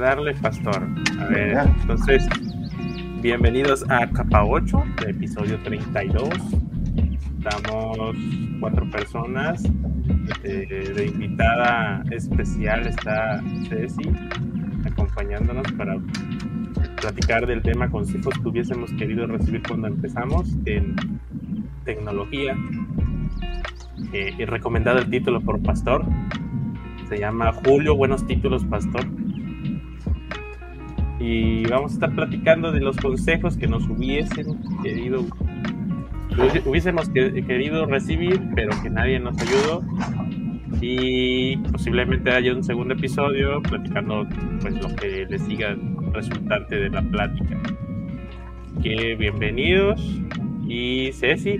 darle, Pastor. A ver, entonces, bienvenidos a Capa 8, episodio 32. Estamos cuatro personas. Eh, de invitada especial está Ceci, acompañándonos para platicar del tema consejos que hubiésemos querido recibir cuando empezamos en tecnología. Eh, y recomendado el título por Pastor. Se llama Julio, buenos títulos, Pastor. Y vamos a estar platicando de los consejos que nos hubiesen querido, hubiésemos querido recibir, pero que nadie nos ayudó. Y posiblemente haya un segundo episodio platicando pues lo que le siga resultante de la plática. Que bienvenidos. Y Ceci,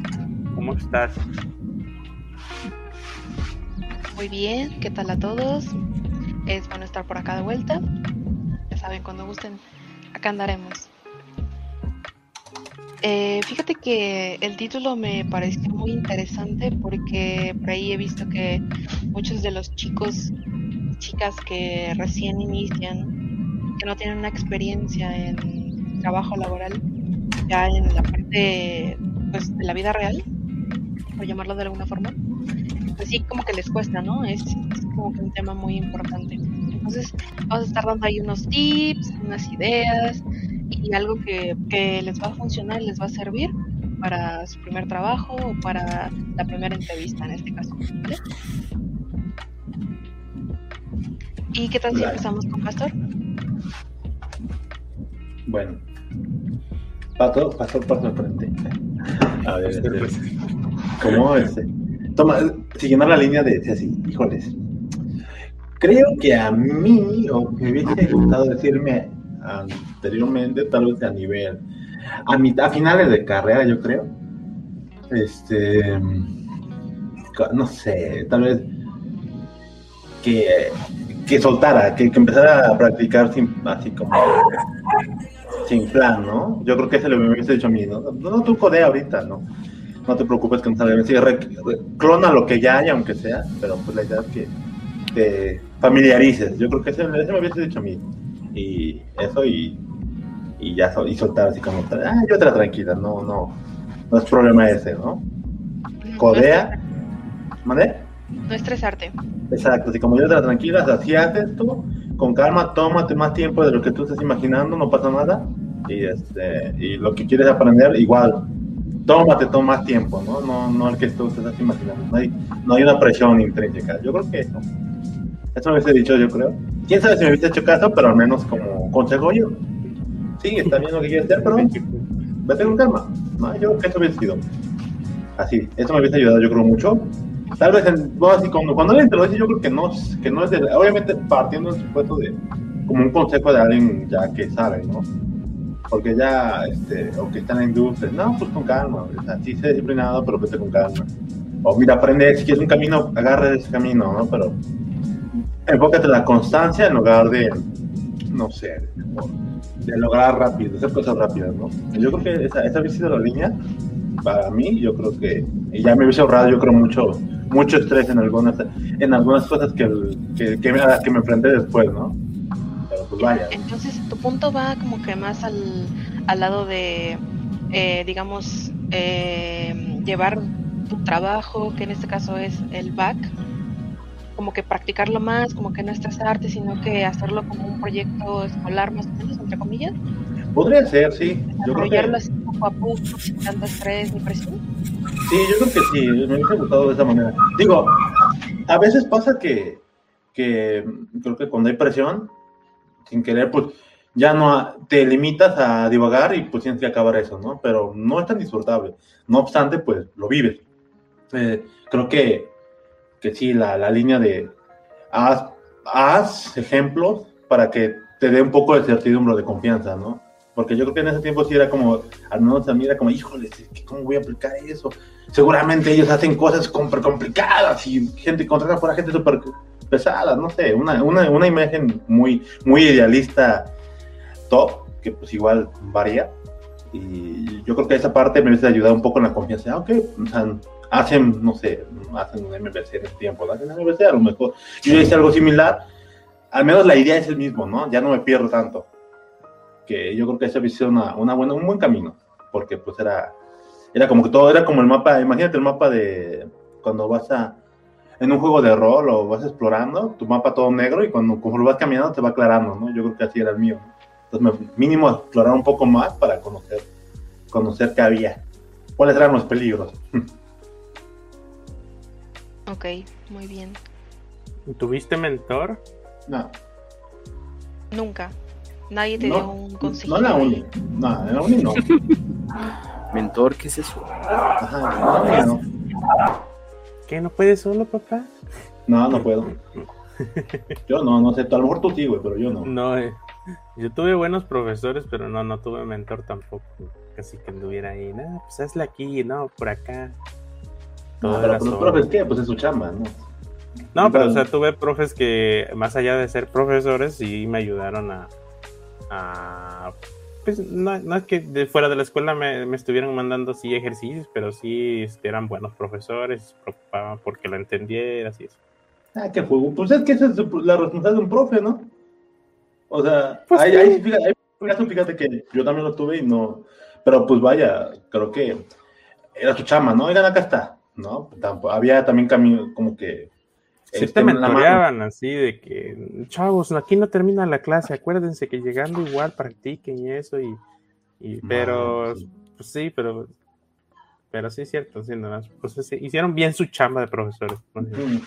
¿cómo estás? Muy bien, ¿qué tal a todos? Es bueno estar por acá de vuelta. Saben, cuando gusten, acá andaremos. Eh, fíjate que el título me pareció muy interesante porque por ahí he visto que muchos de los chicos, chicas que recién inician, que no tienen una experiencia en trabajo laboral, ya en la parte pues, de la vida real, por llamarlo de alguna forma, pues sí, como que les cuesta, ¿no? Es, como que un tema muy importante. Entonces, vamos a estar dando ahí unos tips, unas ideas y algo que, les va a funcionar, les va a servir para su primer trabajo o para la primera entrevista en este caso. ¿vale? ¿Y qué tal si empezamos con Pastor? Bueno, Pato, Pastor, paso al frente. A ver, este, ¿cómo este? Toma, siguiendo la línea de así, híjoles. Creo que a mí, o me hubiese gustado decirme anteriormente, tal vez a nivel, a, mitad, a finales de carrera, yo creo. Este, no sé, tal vez que, que soltara, que, empezara a practicar sin, así como sin plan, ¿no? Yo creo que se lo hubiese dicho a mí, ¿no? No, tú codea ahorita, ¿no? no te preocupes que no salga bien. clona lo que ya hay, aunque sea, pero pues la idea es que te familiarices. Yo creo que ese, me hubiese dicho a mí. Y eso y, y ya y soltar así como, ah, yo otra tranquila, no, no, no es problema ese, ¿no? Codea. ¿Mande? No estresarte. Exacto, así como yo otra tranquila, así haces tú, con calma, tómate más tiempo de lo que tú estás imaginando, no pasa nada. Y, este, y lo que quieres aprender, igual, tómate, toma más tiempo, ¿no? No, no el que tú estás imaginando. No hay, no hay una presión intrínseca. Yo creo que eso. Eso me hubiese dicho, yo creo. Quién sabe si me hubiese hecho caso, pero al menos como consejo yo. Sí, está bien lo que quieres hacer, pero vete con calma. No, yo creo que eso hubiese sido. Así, eso me hubiese ayudado, yo creo, mucho. Tal vez, en, bueno, así, cuando, cuando alguien te lo dice, yo creo que no, que no es de. Obviamente, partiendo del supuesto de. como un consejo de alguien ya que sabe, ¿no? porque ya, este, o que está en la industria, no, pues con calma, o sea, sí sé disciplinado, pero vete con calma. O mira, aprende, si quieres un camino, agarre ese camino, ¿no? Pero enfócate en la constancia en lugar de, no sé, de, lograr rápido, hacer cosas rápidas, ¿no? Yo creo que esa, esa sido la línea, para mí, yo creo que ya me hubiese ahorrado, yo creo, mucho mucho estrés en algunas en algunas cosas que, que, que, las que me enfrenté después, ¿no? Pues Entonces, tu punto va como que más al, al lado de, eh, digamos, eh, llevar tu trabajo, que en este caso es el back, como que practicarlo más, como que no estresarte, sino que hacerlo como un proyecto escolar más o menos, entre comillas. Podría ser, sí. Desarrollarlo así poco a poco, sin tanto estrés ni presión. Sí, yo creo que sí, me hubiese gustado de esa manera. Digo, a veces pasa que, que creo que cuando hay presión, sin querer, pues ya no te limitas a divagar y pues tienes que acabar eso, ¿no? Pero no es tan disfrutable. No obstante, pues lo vives. Eh, creo que, que sí, la, la línea de haz, haz, ejemplos para que te dé un poco de certidumbre, de confianza, ¿no? Porque yo creo que en ese tiempo sí era como, al menos a mí era como, híjole, ¿cómo voy a aplicar eso? Seguramente ellos hacen cosas súper complicadas y gente contrata por gente súper pesadas, no sé, una, una, una imagen muy, muy idealista top, que pues igual varía. Y yo creo que esa parte me hubiese ayudado un poco en la confianza. Ah, ok, o sea, hacen, no sé, hacen un MVC en ese tiempo, hacen MVC a lo mejor. Yo hice algo similar, al menos la idea es el mismo, ¿no? Ya no me pierdo tanto. Que yo creo que esa visión una, una buena, un buen camino, porque pues era, era como que todo, era como el mapa, imagínate el mapa de cuando vas a, en un juego de rol o vas explorando, tu mapa todo negro y cuando lo vas caminando te va aclarando, ¿no? Yo creo que así era el mío. Entonces, mínimo explorar un poco más para conocer, conocer qué había, cuáles eran los peligros. Ok, muy bien. ¿Tuviste mentor? No. Nunca. Nadie te dio un consejo. No en la uni. No, en la uni no. Mentor, ¿qué es eso? Ajá, no, no. ¿Qué? ¿No puedes solo, papá? No, no puedo. Yo no, no sé. A lo mejor tú sí, güey, pero yo no. No, eh, yo tuve buenos profesores, pero no, no tuve mentor tampoco. Casi que anduviera ahí. No, pues hazle aquí, no, por acá. No, pero los profes, ¿qué? Pues es su chamba, ¿no? No, pero o sea, tuve profes que, más allá de ser profesores, sí me ayudaron a. a pues no, no, es que de fuera de la escuela me, me estuvieran mandando sí ejercicios, pero sí este, eran buenos profesores, se preocupaban porque lo entendiera, así es. Ah, qué juego. Pues es que esa es la responsabilidad de un profe, ¿no? O sea, Pues ahí, sí. ahí, fíjate, ahí, fíjate, fíjate que yo también lo tuve y no. Pero pues vaya, creo que era su chama, ¿no? Oigan, acá está, ¿no? Había también camino, como que. Sí este, te mentoreaban así de que, chavos, aquí no termina la clase, acuérdense que llegando igual practiquen y eso, y, y pero, sí. pues sí, pero, pero sí es cierto, sí, no, pues sí, hicieron bien su chamba de profesores. ¿no? Mm,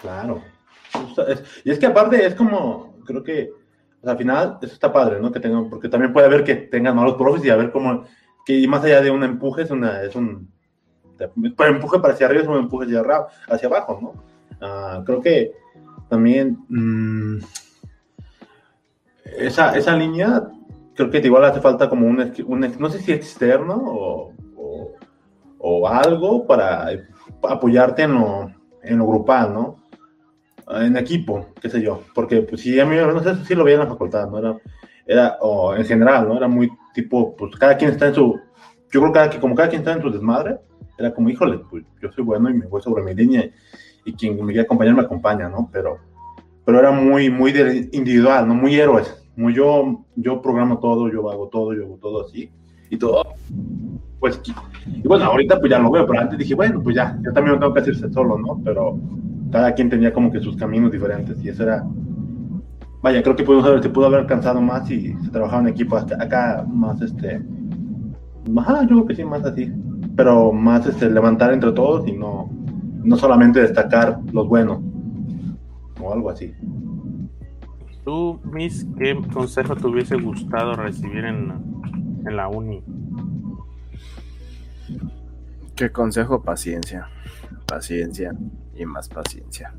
Claro. Y es que aparte es como, creo que al final eso está padre, ¿no? Que tengan, porque también puede haber que tengan malos profes y a ver cómo, que más allá de un empuje es una, es un, para empuje para hacia arriba es un empuje hacia, abajo, ¿no? Ah, creo que también mm, esa, esa línea, creo que igual hace falta como un, no sé si externo o, o, algo para apoyarte en lo, en lo grupal, ¿no? En equipo, qué sé yo, porque pues si a mí, no sé si lo veía en la facultad, ¿no? Era o en general, ¿no? Era muy tipo, pues cada quien está en su, yo creo que cada, como cada quien está en su desmadre, era como, híjole, pues yo soy bueno y me voy sobre mi línea y quien me quiera acompañar me acompaña, ¿no? Pero, pero era muy, muy individual, ¿no? Muy héroes, muy yo, yo programo todo, yo hago todo, yo hago todo así, y todo, pues, y bueno, ahorita pues ya lo veo, pero antes dije, bueno, pues ya, yo también tengo que hacerse solo, ¿no? Pero cada quien tenía como que sus caminos diferentes y eso era, vaya, creo que pudimos haber, se pudo haber alcanzado más y se trabajaba en equipo, acá, acá más este, ajá, yo creo que sí, más así, pero más este, levantar entre todos y no, no solamente destacar los buenos o algo así. ¿Tú, Miss, qué consejo te hubiese gustado recibir en, en la uni? ¿Qué consejo? Paciencia. Paciencia y más paciencia.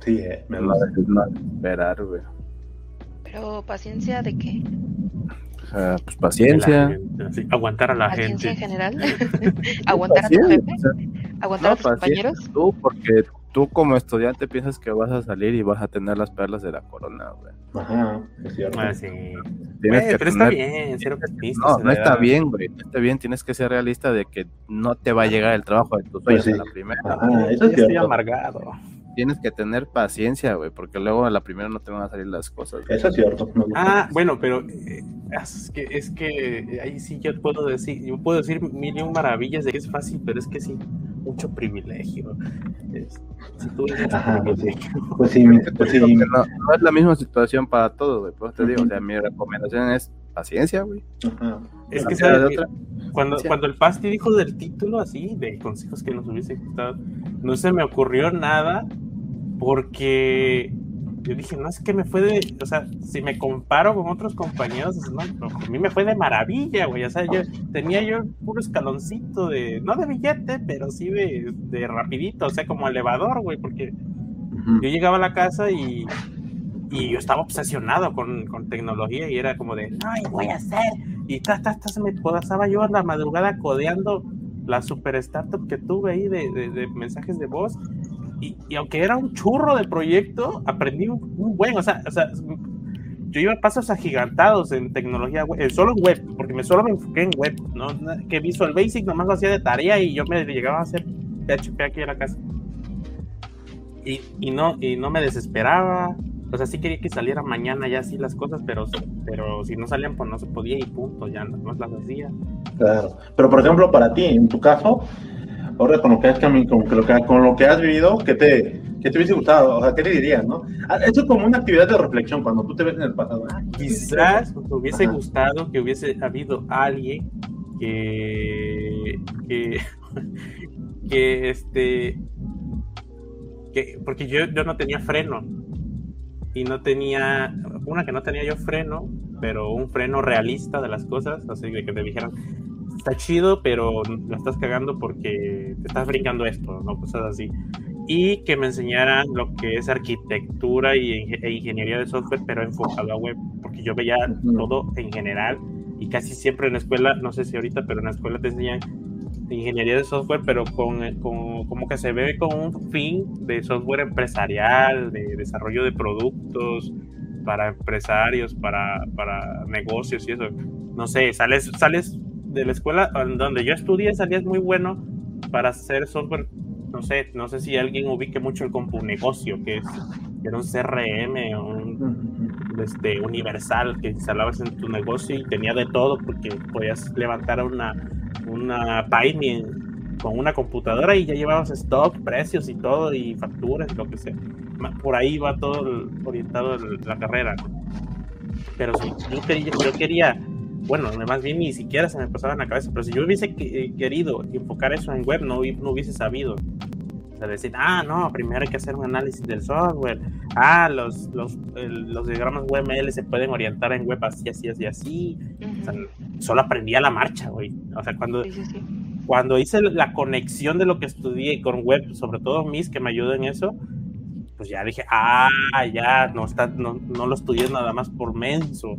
Sí, eh, me No, no esperar, güey. Pero paciencia de qué? Sea, pues paciencia. gente, así, aguantar a la Paciencia en gente. general. Aguantar a tu Paciencia, jefe. o sea, Aguantar a no, tus paciencia compañeros. tú, porque tú como estudiante piensas que vas a salir y vas a tener las perlas de la corona, güey. Ajá, es cierto. Ah, sí. Tienes Güey, que pero está bien, ser optimista. No, está da. bien, güey. No está bien. Tienes que ser realista de que no te va a llegar el trabajo de tus Pues sueños sí. en la primera. Ajá, eso Ya es estoy amargado. Tienes que tener paciencia, güey, porque luego a la primera no te van a salir las cosas. güey. Eso es cierto. Ah, bueno, pero eh, es que es que ahí sí yo puedo decir, yo puedo decir mil y un maravillas de que es fácil, pero es que sí, mucho privilegio. Es- si tú eres Ajá, pues sí. Pues sí, pues sí. Porque no, no es la misma situación para todos, güey. Pues te digo, o sea, mi recomendación es paciencia, güey. Ajá. Es que cuando, cuando el Pasti dijo del título así, de consejos que nos hubiese gustado, no se me ocurrió nada porque yo dije, no es que me fue de, o sea, si me comparo con otros compañeros, no, a mí me fue de maravilla, güey, o sea, yo tenía yo el puro escaloncito de, no de billete, pero sí de, de rapidito, o sea, como elevador, güey, porque yo llegaba a la casa y, y yo estaba obsesionado con, con tecnología y era como de, ay, voy a hacer. Y ta, ta, ta, se me pasaba yo a la madrugada codeando la super startup que tuve ahí de, de- de mensajes de voz. Y, y aunque era un churro de proyecto, aprendí un, buen, o sea, o sea, yo iba a pasos agigantados en tecnología web, eh, solo en web, porque me solo me enfoqué en web, ¿no? Que Visual Basic nomás lo hacía de tarea y yo me llegaba a hacer PHP aquí en la casa. y, y, no, y no me desesperaba. O sea, sí quería que saliera mañana ya así las cosas, pero, pero si no salían, pues no se podía y punto, ya no más las hacía. Claro. Pero por ejemplo, para ti, en tu caso, ahora con lo que has, con lo que, con lo que has vivido, ¿qué te, ¿qué te hubiese gustado? O sea, ¿qué te dirías, no? Ah, eso es como una actividad de reflexión cuando tú te ves en el pasado. Ah, Quizás te hubiese gustado que hubiese habido alguien que, que, que este, que, porque yo, yo no tenía freno y no tenía, una que no tenía yo freno, pero un freno realista de las cosas, así de que te dijeran, está chido, pero la estás cagando porque te estás brincando esto, ¿no? Cosas así. Y que me enseñaran lo que es arquitectura y, e ingeniería de software, pero enfocado a web, porque yo veía todo en general y casi siempre en la escuela, no sé si ahorita, pero en la escuela te enseñan ingeniería de software, pero con, con, como que se ve con un fin de software empresarial, de desarrollo de productos para empresarios, para, para negocios y eso. No sé, sales, sales de la escuela donde yo estudié, salías muy bueno para hacer software. No sé, no sé si alguien ubique mucho el negocio que es era un CRM un este, universal que instalabas en tu negocio y tenía de todo porque podías levantar una una con una computadora y ya llevabas stock, precios y todo, y facturas y lo que sea. Por ahí va todo orientado la carrera. Pero si yo quería, yo quería, bueno, más bien ni siquiera se me pasaba en la cabeza, pero si yo hubiese eh, querido enfocar eso en web, no, no hubiese sabido. O sea, decir, ah, no, primero hay que hacer un análisis del software. Ah, los, los, los diagramas UML se pueden orientar en web así, así, así, así. o sea, solo aprendí a la marcha, güey. O sea, cuando, cuando hice la conexión de lo que estudié con web, sobre todo mis que me ayudan en eso, pues ya dije, ah, ya, no, está, no, no lo estudié nada más por menso,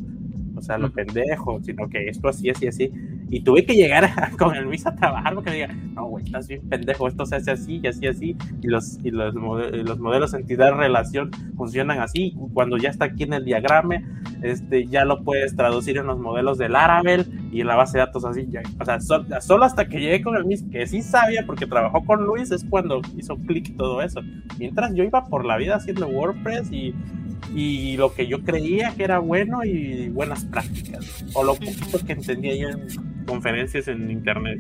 o sea, lo pendejo, sino que esto así, así, así. Y tuve que llegar con el Luis a trabajar porque diga, no, güey, estás bien pendejo, esto se hace así y así, así. Y los, y los, los modelos entidad-relación funcionan así. Cuando ya está aquí en el diagrama, este, ya lo puedes traducir en los modelos del Laravel y en la base de datos así. Ya, o sea, solo hasta que llegué con el Luis, que sí sabía porque trabajó con Luis, es cuando hizo clic todo eso. Mientras yo iba por la vida haciendo WordPress y y lo que yo creía que era bueno y buenas prácticas, o lo poquito que entendía yo en conferencias en internet.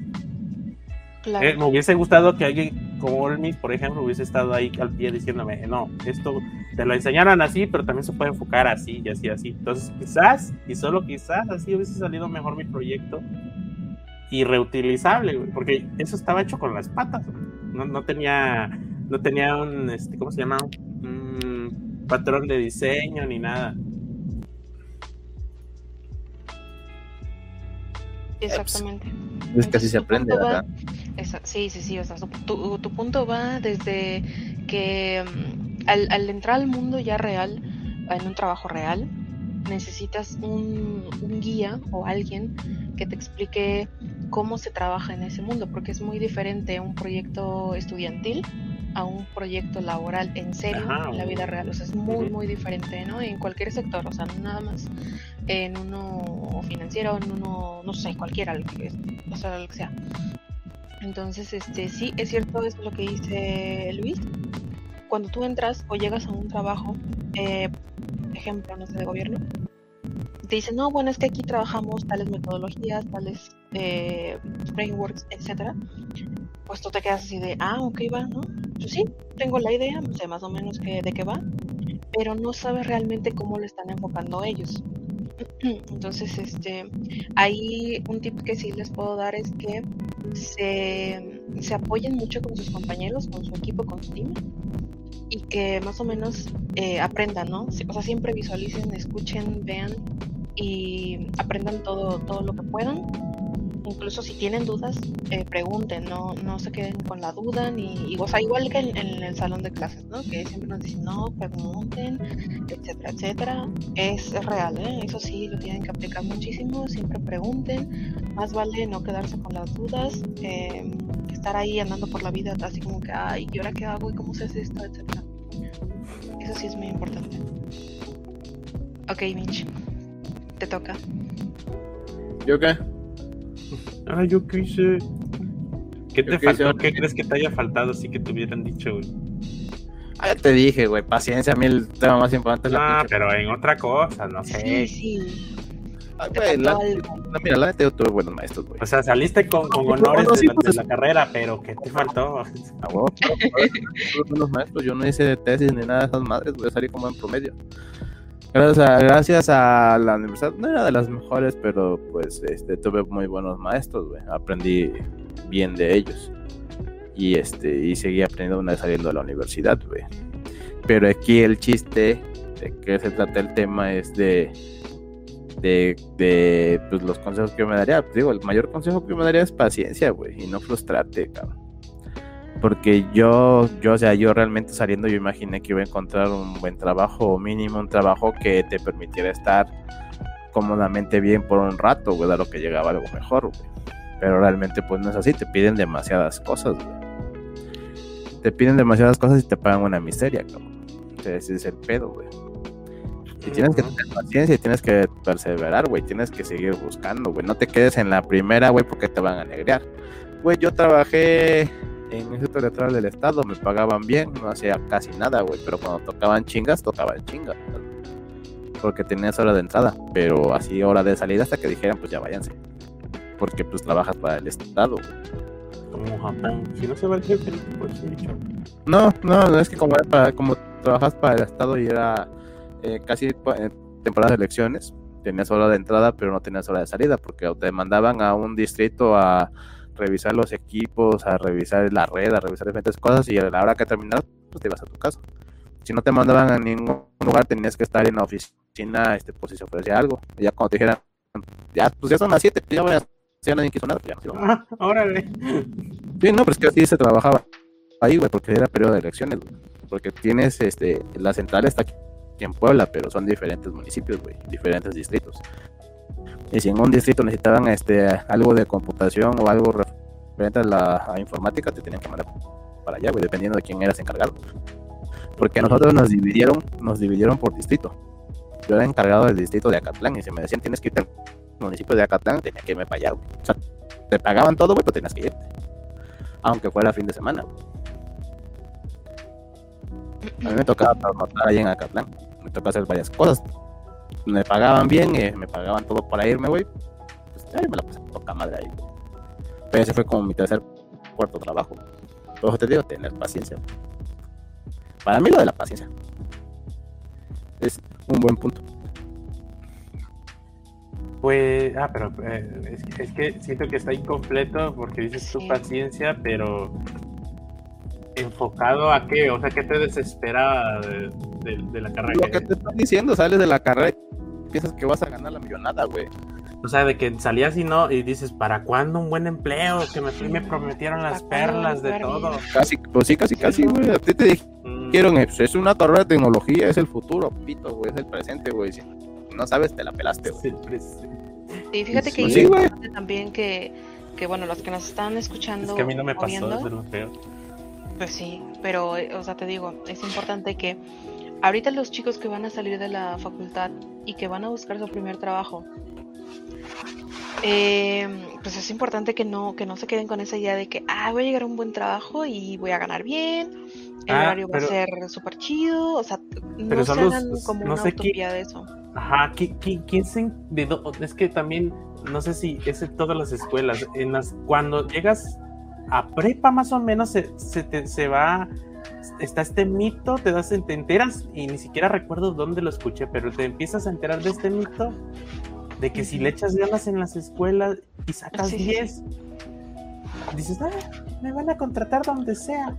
Eh, me hubiese gustado que alguien como Olmis, por ejemplo, hubiese estado ahí al pie diciéndome, no, esto te lo enseñaron así, pero también se puede enfocar así y así, así. Entonces, quizás, y solo quizás, así hubiese salido mejor mi proyecto y reutilizable, porque eso estaba hecho con las patas, no, no tenía, no tenía un, este, ¿cómo se llama? Patrón de diseño ni nada. Exactamente. Es que así se aprende, ¿verdad? sí, sí, sí. O sea, tu, tu, punto va desde que mm, al, al, entrar al mundo ya real, en un trabajo real, necesitas un, un guía o alguien que te explique cómo se trabaja en ese mundo, porque es muy diferente un proyecto estudiantil a un proyecto laboral en serio en la vida real. O sea, es muy, muy diferente, ¿no? En cualquier sector, o sea, nada más en uno financiero, en uno, no sé, cualquiera, o sea, lo que sea. Entonces, este, sí, es cierto, es lo que dice Luis. Cuando tú entras o llegas a un trabajo, eh, ejemplo, no sé, de gobierno, te dicen, no, bueno, es que aquí trabajamos tales metodologías, tales eh, frameworks, etcétera pues tú te quedas así de, ah, ok, va, ¿no? Pues sí, tengo la idea, sé más o menos que, de qué va, pero no sabes realmente cómo lo están enfocando ellos. Entonces, este, ahí un tip que sí les puedo dar es que se, se apoyen mucho con sus compañeros, con su equipo, con su team, y que más o menos eh, aprendan, ¿no? O sea, siempre visualicen, escuchen, vean y aprendan todo, todo lo que puedan incluso si tienen dudas, eh, pregunten, no, no se queden con la duda, ni, o sea, igual que en, el salón de clases, ¿no? Que siempre nos dicen, no, pregunten, etcétera, etcétera. Es, real, ¿eh? Eso sí, lo tienen que aplicar muchísimo, siempre pregunten, más vale no quedarse con las dudas, eh, estar ahí andando por la vida así como que, ay, ¿y ahora qué hago? ¿Y cómo se hace esto? etcétera. Eso sí es muy importante. Ok, Mitch, te toca. ¿Yo qué? Ah, yo qué hice. ¿Qué te faltó? ¿Qué crees que te haya faltado así que te hubieran dicho, güey? Ah, ya te dije, güey, paciencia, a mí el tema más importante es la Ah, pinche- pero en otra cosa, no sé. Sí, sí. Ah, te güey, la, la- mira, la yo tuve buenos maestros, güey. O sea, saliste con, con honores no, de, de pues, la carrera, pero ¿qué te faltó? A huevo, claro, claro, tuve buenos maestros, yo no hice tesis ni nada de esas madres, voy a salir como en promedio. Gracias a, gracias a la universidad, no era de las mejores, pero pues este, tuve muy buenos maestros, güey. Aprendí bien de ellos. Y este, y seguí aprendiendo una vez saliendo de la universidad, güey. Pero aquí el chiste de que se trata el tema es de de, de pues, los consejos que yo me daría. Digo, el mayor consejo que yo me daría es paciencia, güey, y no frustrarte, cabrón. Porque yo, yo, o sea, yo realmente saliendo, yo imaginé que iba a encontrar un buen trabajo, o mínimo un trabajo que te permitiera estar cómodamente bien por un rato, güey, a lo que llegaba algo mejor, güey. Pero realmente, pues no es así, te piden demasiadas cosas, güey. Te piden demasiadas cosas y te pagan una miseria, cabrón. Sea, ese es el pedo, güey. Y tienes que tener paciencia y tienes que perseverar, güey. Tienes que seguir buscando, güey. No te quedes en la primera, güey, porque te van a negrear. Güey, yo trabajé en el Instituto Electoral del Estado, me pagaban bien, no hacía casi nada, güey. Pero cuando tocaban chingas, tocaban chingas. Porque tenías hora de entrada, pero así hora de salida hasta que dijeran, pues ya váyanse. Porque pues trabajas para el Estado. Como Japón. Si no se va el jefe, pues sí, dicho. No, no, no es que como, era para- como trabajas para el Estado y era eh, casi en temporada de elecciones, tenías hora de entrada, pero no tenías hora de salida, porque te mandaban a un distrito a revisar los equipos, a revisar la red, a revisar diferentes cosas, y a la hora que terminas, pues te ibas a tu casa. Si no te mandaban a ningún lugar, tenías que estar en la oficina, este, pues si se ofrecía algo. Y ya cuando te dijeran, ya, pues ya son las 7, ya, vayas, ya nadie quiso nada, pues ya. Ah, órale. Sí, no, pero es que así se trabajaba ahí, güey, porque era periodo de elecciones, güey. Porque tienes, este, la central está aquí en Puebla, pero son diferentes municipios, güey, diferentes distritos. Y si en un distrito necesitaban, este, algo de computación o algo referente a la informática, te tenían que mandar para allá, güey, dependiendo de quién eras encargado. Porque nosotros nos dividieron, nos dividieron por distrito. Yo era encargado del distrito de Acatlán y si me decían tienes que irte al municipio de Acatlán, tenía que irme para allá. O sea, te pagaban todo, pero tenías que irte aunque fuera fin de semana. A mí me tocaba trabajar ahí en Acatlán, me tocaba hacer varias cosas. Me pagaban bien, eh, me pagaban todo para irme, güey. Pues me la pasé poca madre ahí. güey. Pero ese fue como mi tercer, cuarto trabajo. Por eso te digo, tener paciencia. Para mí lo de la paciencia es un buen punto. Pues, ah, pero eh, es, es que siento que está incompleto porque dices tu paciencia, pero enfocado a qué, o sea, ¿qué te desespera de, de- de la carrera? Lo que te estoy diciendo, sales de la carrera y piensas que vas a ganar la millonada, güey. O sea, de que salías y no, y dices, ¿para cuándo un buen empleo? Que me, me prometieron las ¿Para cuándo perlas de todo. Casi, pues sí, casi, casi, güey. A ti te Mm, dijeron, pues, es una carrera de tecnología, es el futuro, pito, güey, es el presente, güey. Si no sabes, te la pelaste, güey. sí. Sí, fíjate que Pues es sí, importante también que, que, bueno, los que nos están escuchando Es que a mí no me pasó, viendo, lo feo. Pues sí, pero, o sea, te digo, es importante que ahorita los chicos que van a salir de la facultad y que van a buscar su primer trabajo, eh, pues es importante que no, que no se queden con esa idea de que, ah, voy a llegar a un buen trabajo y voy a ganar bien, el Ah, horario va a ser súper chido, o sea, no se los- hagan como no una utopía de eso. Ajá, ¿qui- qui- ¿quién se... de es que también, no sé si es en todas las escuelas, en las cuando llegas a prepa más o menos se, se, te- se va, está este mito, te das, te enteras y ni siquiera recuerdo dónde lo escuché, pero te empiezas a enterar de este mito de que si le echas ganas en las escuelas y sacas Sí, sí, sí. 10, dices, ah, me van a contratar donde sea.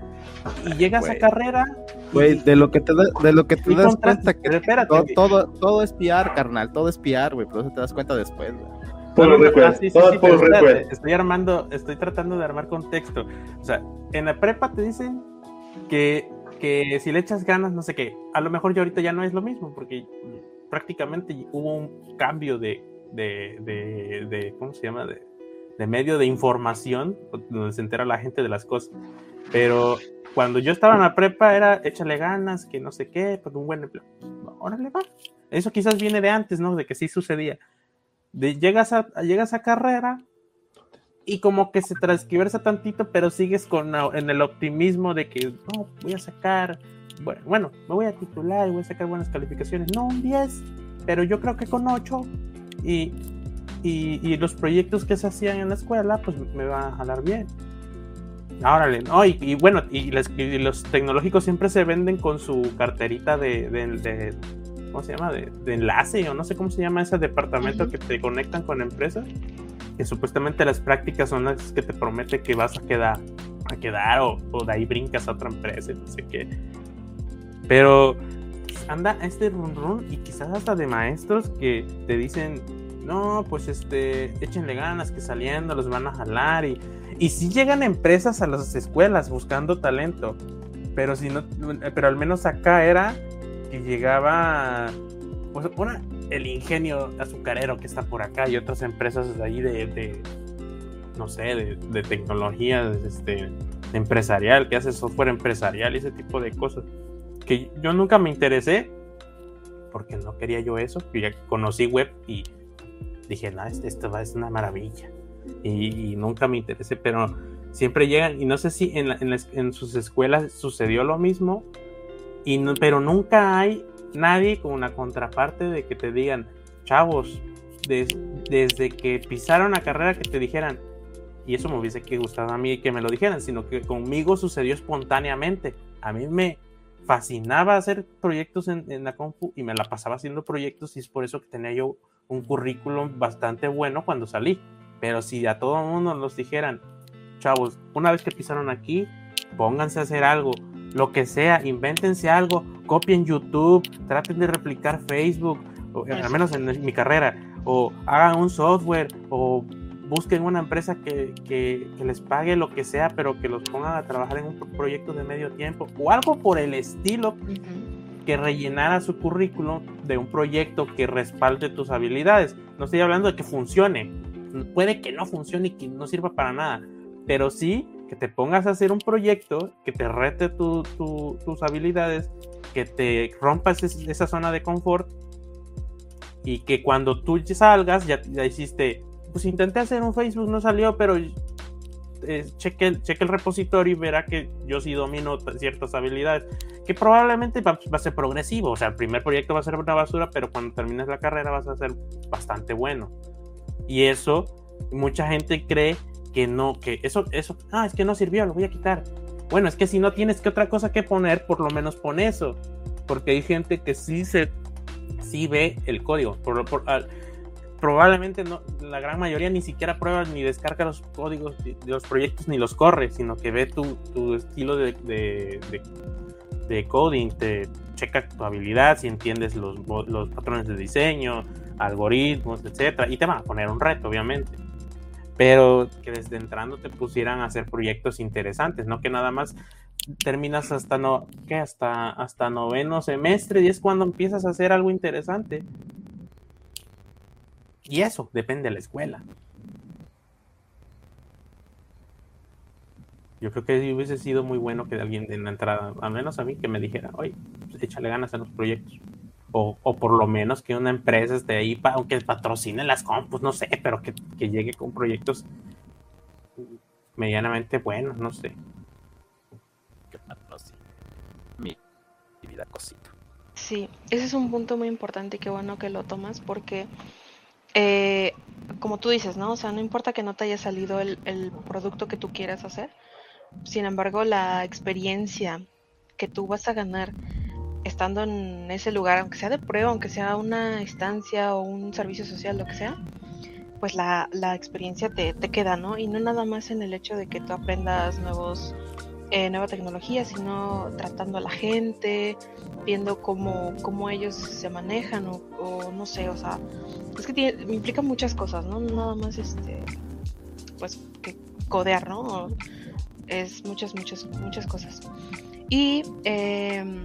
Y llegas a carrera. Güey, de lo que te, da- de lo que te das cuenta que espérate, todo, todo, todo es PR, carnal, todo es PR, güey, pero eso te das cuenta después, güey. No, request. ah, sí, sí, sí, request. estoy armando, estoy tratando de armar contexto. O sea, en la prepa te dicen que, que si le echas ganas, no sé qué, a lo mejor ya ahorita ya no es lo mismo, porque prácticamente hubo un cambio de, de, de, de- ¿cómo se llama? De, de medio de información, donde se entera la gente de las cosas. Pero cuando yo estaba en la prepa era échale ganas, que no sé qué, por un buen empleo. Órale, va. Eso quizás viene de antes, ¿no? De que sí sucedía. De, llegas, a, llegas a carrera y como que se transgiversa tantito, pero sigues con en el optimismo de que no, voy a sacar bueno, bueno, me voy a titular y voy a sacar buenas calificaciones. No, un 10, pero yo creo que con 8 y, y, los proyectos que se hacían en la escuela, pues me va a jalar bien. Órale, no, y, bueno, y, los tecnológicos siempre se venden con su carterita de, de, ¿cómo se llama? De, enlace, o no sé cómo se llama ese departamento que te conectan con empresas, que supuestamente las prácticas son las que te promete que vas a quedar, a quedar, o, o de ahí brincas a otra empresa, no sé qué. Pero anda este run run y quizás hasta de maestros que te dicen, no, pues este, échenle ganas que saliendo los van a jalar y, y si llegan empresas a las escuelas buscando talento, pero si no, pero al menos acá era llegaba, pues el ingenio azucarero que está por acá y otras empresas de ahí de, no sé, de, de tecnología, este, empresarial, que hace software empresarial y ese tipo de cosas que yo nunca me interesé porque no quería yo eso. Yo ya conocí web y dije, no, esto, es una maravilla. Y, nunca me interesé, pero siempre llegan, y no sé si en, sus escuelas sucedió lo mismo, y pero nunca hay nadie con una contraparte de que te digan, chavos, desde que pisaron la carrera que te dijeran, y eso me hubiese gustado a mí que me lo dijeran, sino que conmigo sucedió espontáneamente. A mí me, fascinaba hacer proyectos en, la compu y me la pasaba haciendo proyectos y es por eso que tenía yo un currículum bastante bueno cuando salí. Pero si a todo el mundo nos dijeran, chavos, una vez que pisaron aquí, pónganse a hacer algo, lo que sea, invéntense algo, copien YouTube, traten de replicar Facebook, al menos en mi carrera, o hagan un software, o busquen una empresa que, que, les pague lo que sea, pero que los pongan a trabajar en un proyecto de medio tiempo o algo por el estilo que rellenara su currículum de un proyecto que respalde tus habilidades. No estoy hablando de que funcione, puede que no funcione y que no sirva para nada, pero sí que te pongas a hacer un proyecto que te rete tus habilidades, que te rompas esa zona de confort y que cuando tú salgas ya, ya hiciste pues intenté hacer un Facebook, no salió, pero eh, cheque, el, cheque el repositorio y verá que yo sí domino ciertas habilidades, que probablemente va, a ser progresivo, o sea, el primer proyecto va a ser una basura, pero cuando termines la carrera vas a ser bastante bueno. Y eso, mucha gente cree que no, que eso, eso, ah, es que no sirvió, lo voy a quitar. Bueno, es que si no tienes que otra cosa que poner, por lo menos pon eso, porque hay gente que sí se, sí ve el código. Probablemente no, la gran mayoría ni siquiera prueba ni descarga los códigos de, los proyectos ni los corre, sino que ve tu, tu estilo de, de, de, coding, te checa tu habilidad, si entiendes los, los patrones de diseño, algoritmos, etcétera, y te va a poner un reto, obviamente. Pero que desde entrando te pusieran a hacer proyectos interesantes, no que nada más terminas hasta no, que hasta, hasta noveno semestre y es cuando empiezas a hacer algo interesante. Y eso depende de la escuela. Yo creo que hubiese sido muy bueno que alguien en la entrada, al menos a mí, que me dijera, oye, pues, échale ganas en los proyectos. O, o, por lo menos que una empresa esté ahí, aunque patrocine las compus, no sé, pero que, que llegue con proyectos medianamente buenos, no sé. Que patrocine mi, vida cosita. Sí, ese es un punto muy importante y qué bueno que lo tomas porque eh, como tú dices, ¿no? O sea, no importa que no te haya salido el, producto que tú quieras hacer, sin embargo, la experiencia que tú vas a ganar estando en ese lugar, aunque sea de prueba, aunque sea una estancia o un servicio social, lo que sea, pues la, la experiencia te, te, queda, ¿no? Y no nada más en el hecho de que tú aprendas nuevos, eh, nueva tecnología, sino tratando a la gente, viendo cómo, cómo ellos se manejan o, no sé, o sea, es que tiene, implica muchas cosas, ¿no? Nada más este, pues que codear, ¿no? Es muchas, muchas, muchas cosas. Y em,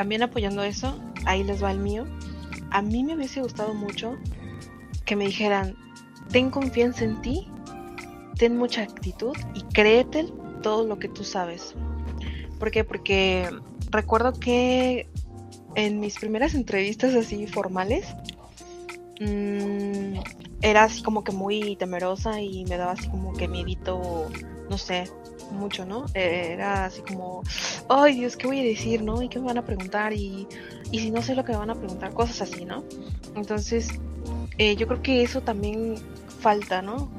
también apoyando eso, ahí les va el mío. A mí me hubiese gustado mucho que me dijeran, ten confianza en ti, ten mucha actitud y créete todo lo que tú sabes. ¿Por qué? Porque recuerdo que en mis primeras entrevistas así formales, mmm, era así como que muy temerosa y me daba así como que miedito, no sé, mucho, ¿no? Eh, era así como, ay Dios, ¿qué voy a decir, no? ¿Y qué me van a preguntar? Y, y si no sé lo que me van a preguntar, cosas así, ¿no? Entonces, eh, yo creo que eso también falta, ¿no?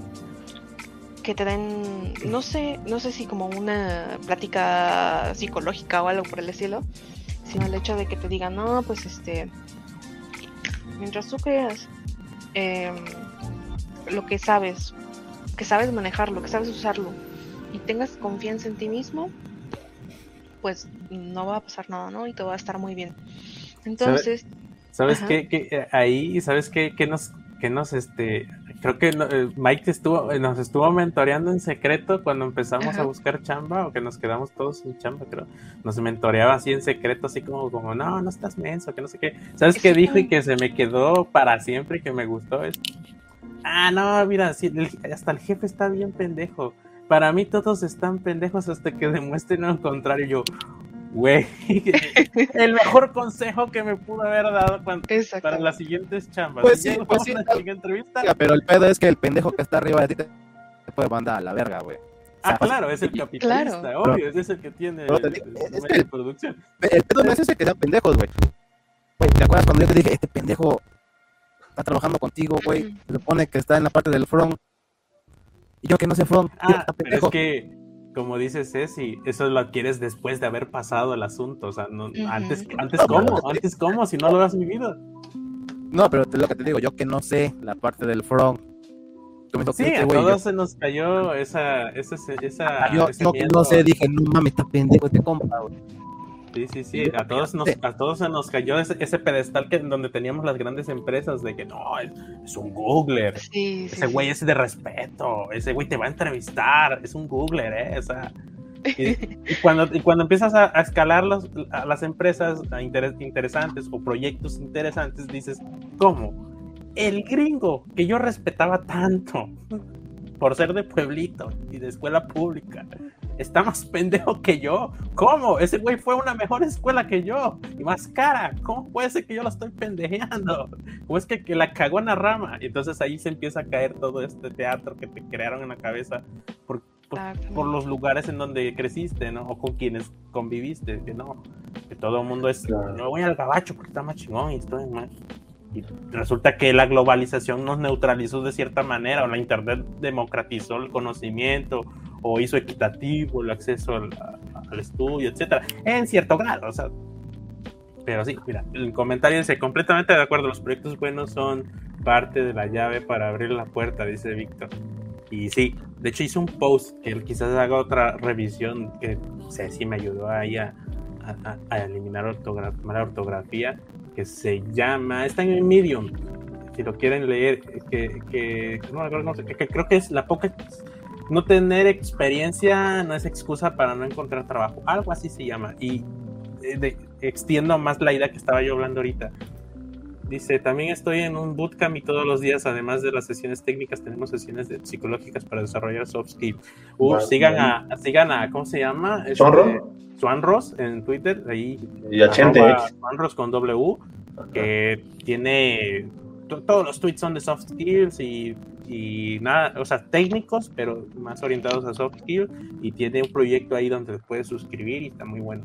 Que te den, no sé, no sé si como una plática psicológica o algo por el estilo, sino el hecho de que te digan, no, pues este, mientras tú creas em, lo que sabes, que sabes manejarlo, que sabes usarlo y tengas confianza en ti mismo, pues no va a pasar nada, ¿no? Y todo va a estar muy bien. Entonces... ¿Sabes, qué, qué? Ahí, ¿sabes qué, qué nos, qué nos, este, creo que eh, Mike estuvo, eh, nos estuvo mentoreando en secreto cuando empezamos a buscar chamba o que nos quedamos todos sin chamba, creo. Nos mentoreaba así en secreto, así como, como no, no estás menso, que no sé qué. ¿Sabes qué dijo y que se me quedó para siempre y que me gustó? Es, ah, no, mira, sí, hasta el jefe está bien pendejo. Para mí todos están pendejos hasta que demuestren lo contrario. Yo, güey, el mejor consejo que me pudo haber dado para las siguientes chambas. Pues sí, pues sí, entrevista. Pero el pedo es que el pendejo que está arriba de ti te puede mandar a la verga, güey. ah, claro, es el capitalista, obvio, es el que tiene el, producción. El pedo no es ese que sean pendejos, güey. ¿te acuerdas cuando yo te dije, este pendejo está trabajando contigo, güey? Se supone que está en la parte del front. Y yo que no sé front. Ah, pero es que como dice Ceci, eso lo adquieres después de haber pasado el asunto. O sea, no, antes, antes cómo, antes cómo, si no lo has vivido. No, pero lo que te digo, yo que no sé la parte del front. Sí, a todos se nos cayó esa, esa, esa ah, yo, que no sé, dije, no mames, está pendejo este compa, güey. Sí, sí, sí. A todos, nos, a todos se nos cayó ese, ese pedestal que donde teníamos las grandes empresas de que no, es, un Googler. ese güey es de respeto. Ese güey te va a entrevistar. Es un Googler, ¿eh? O sea, y, cuando, y cuando empiezas a, escalar a las empresas interesantes o proyectos interesantes, dices, ¿cómo? El gringo que yo respetaba tanto por ser de pueblito y de escuela pública está más pendejo que yo. ¿Cómo? Ese güey fue a una mejor escuela que yo y más cara. ¿Cómo puede ser que yo lo estoy pendejeando? ¿Cómo es que, que la cagó en la rama? Y entonces ahí se empieza a caer todo este teatro que te crearon en la cabeza por, por, los lugares en donde creciste, ¿no? O con quienes conviviste, que no, que todo el mundo es, no voy al gabacho porque está más chingón y estoy más y resulta que la globalización nos neutralizó de cierta manera, o la Internet democratizó el conocimiento, o hizo equitativo el acceso al, estudio, etcétera, en cierto grado, o sea. Pero sí, mira, el comentario dice completamente de acuerdo, los proyectos buenos son parte de la llave para abrir la puerta, dice Víctor. Y sí, de hecho hizo un post que quizás haga otra revisión que si me ayudó ahí a, a, eliminar mala ortografía que se llama, está en Medium, si lo quieren leer, que, que, que, creo que es la poca, no tener experiencia no es excusa para no encontrar trabajo, algo así se llama, y eh, extiendo más la idea que estaba yo hablando ahorita. Dice, también estoy en un bootcamp y todos los días, además de las sesiones técnicas, tenemos sesiones psicológicas para desarrollar soft skills. Uh, sigan a, sigan a, ¿cómo se llama? Este, Swanros en Twitter, ahí. Y a Swanros con W, que tiene todos los tweets son de soft skills y, y, nada, o sea, técnicos, pero más orientados a soft skills y tiene un proyecto ahí donde puedes suscribir y está muy bueno.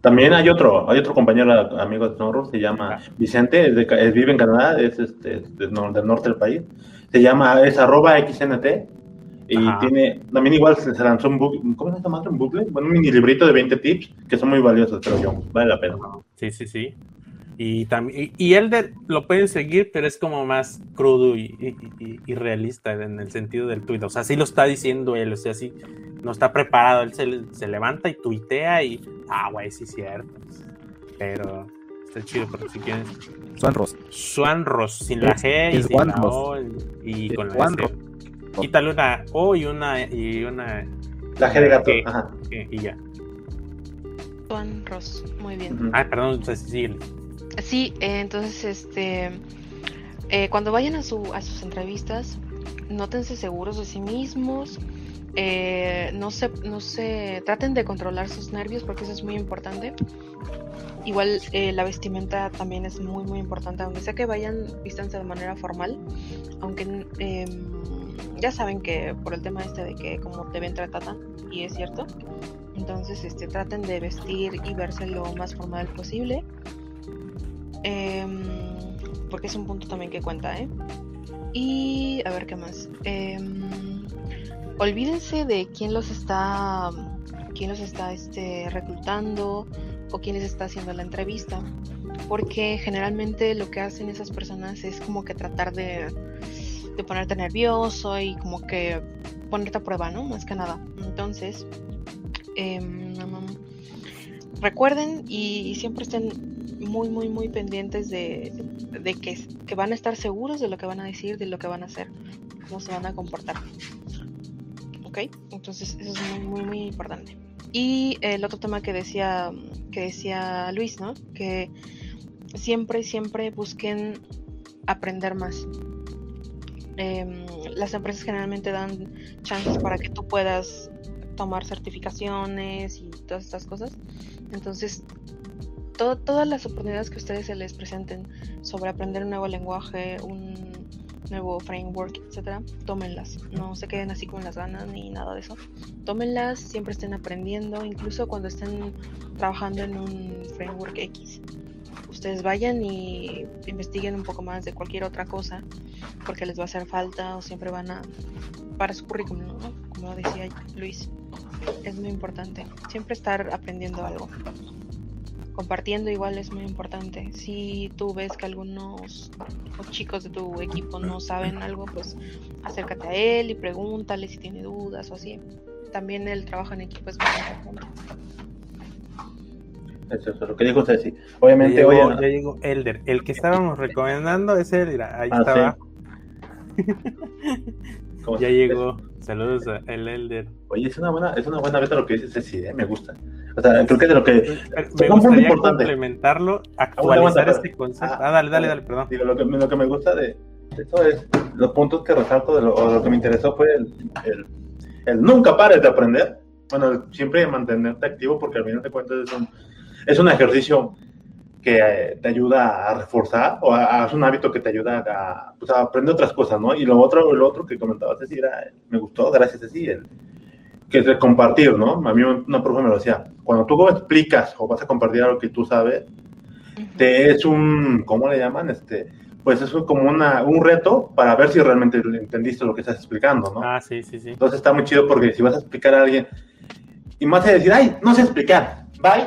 También hay otro, hay otro compañero amigo de Swanros, se llama ah. Vicente, vive en Canadá, es este, del norte del país, se llama, es arroba XNT y tiene, también igual se, lanzó un book, ¿cómo se llama? Un bucle, bueno, un mini librito de 20 tips que son muy valiosos, creo yo, vale la pena. Sí, sí, sí. Y también y, él lo pueden seguir, pero es como más crudo y, realista en el sentido del tuit. O sea, sí lo está diciendo él, o sea, sí no está preparado. Él se, levanta y tuitea y, ah, güey, sí, cierto. Pero está chido, pero si quieren. Swan Ross. Swan Ross, sin la G y sin la O y con la S. Quítale una O y una. Y una la G de gato. Ajá. Y ya. Juan Ross, muy bien. Ah, perdón, Cecilia. Sí, eh, entonces, este. Eh, cuando vayan a, su, a sus entrevistas, nótense seguros de sí mismos. Eh, no se, no se traten de controlar sus nervios porque eso es muy importante. Igual la vestimenta también es muy muy importante, aunque sea que vayan vistanse de manera formal, aunque em, ya saben que por el tema este de que como te ven tratada, y es cierto, entonces este, traten de vestir y verse lo más formal posible. Em, porque es un punto también que cuenta, ¿eh? Y a ver qué más. Em, olvídense de quién los está quién los está este, reclutando o quién les está haciendo la entrevista. Porque generalmente lo que hacen esas personas es como que tratar de, de ponerte nervioso y como que ponerte a prueba, ¿no? Más que nada. Entonces, em, recuerden y, siempre estén muy, muy, muy pendientes de, de que, que, van a estar seguros de lo que van a decir, de lo que van a hacer, cómo se van a comportar. ¿Ok? Entonces, eso es muy, muy, muy importante. Y el otro tema que decía, que decía Luis, ¿no? Que siempre, siempre busquen aprender más. Em, las empresas generalmente dan chances para que tú puedas tomar certificaciones y todas estas cosas. Entonces, todas las oportunidades que ustedes se les presenten sobre aprender un nuevo lenguaje, un nuevo framework, etcétera, tómenlas. No se queden así con las ganas ni nada de eso. Tómenlas, siempre estén aprendiendo, incluso cuando estén trabajando en un framework X. Ustedes vayan y investiguen un poco más de cualquier otra cosa, porque les va a hacer falta o siempre van a para su currículum, como decía Luis. Es muy importante. Siempre estar aprendiendo algo compartiendo igual es muy importante. Si tú ves que algunos chicos de tu equipo no saben algo, pues acércate a él y pregúntale si tiene dudas o así. También el trabajo en equipo es muy importante. Eso, es lo que dijo usted, sí. Obviamente, ya llegó, ya llegó Elder. El que estábamos recomendando es él, ahí ah, estaba. ya llegó. Saludos a el Elder. Oye, es una buena, es una buena beta lo que dice Ceci, ¿eh? me gusta. O sea, creo que de lo que. Me gustaría complementarlo, actualizar este concepto. Ah, dale, dale, dale, perdón. Digo, lo, que, lo que me gusta de esto es los puntos que resalto de lo, o lo que me interesó fue el, el, el, nunca pares de aprender. Bueno, siempre mantenerte activo porque al final de cuentas es un, es un ejercicio que eh, te ayuda a reforzar o a, es un hábito que te ayuda a, pues, a, aprender otras cosas, ¿no? Y lo otro, lo otro que comentabas, Ceci, era, me gustó, gracias, Ceci, el, que es el compartir, ¿no? A mí una profe me lo decía, cuando tú explicas o vas a compartir algo que tú sabes, te es un, ¿cómo le llaman? Este, pues es como una, un reto para ver si realmente entendiste lo que estás explicando, ¿no? Ah, sí, sí, sí. Entonces está muy chido porque si vas a explicar a alguien y más de decir, ay, no sé explicar, bye,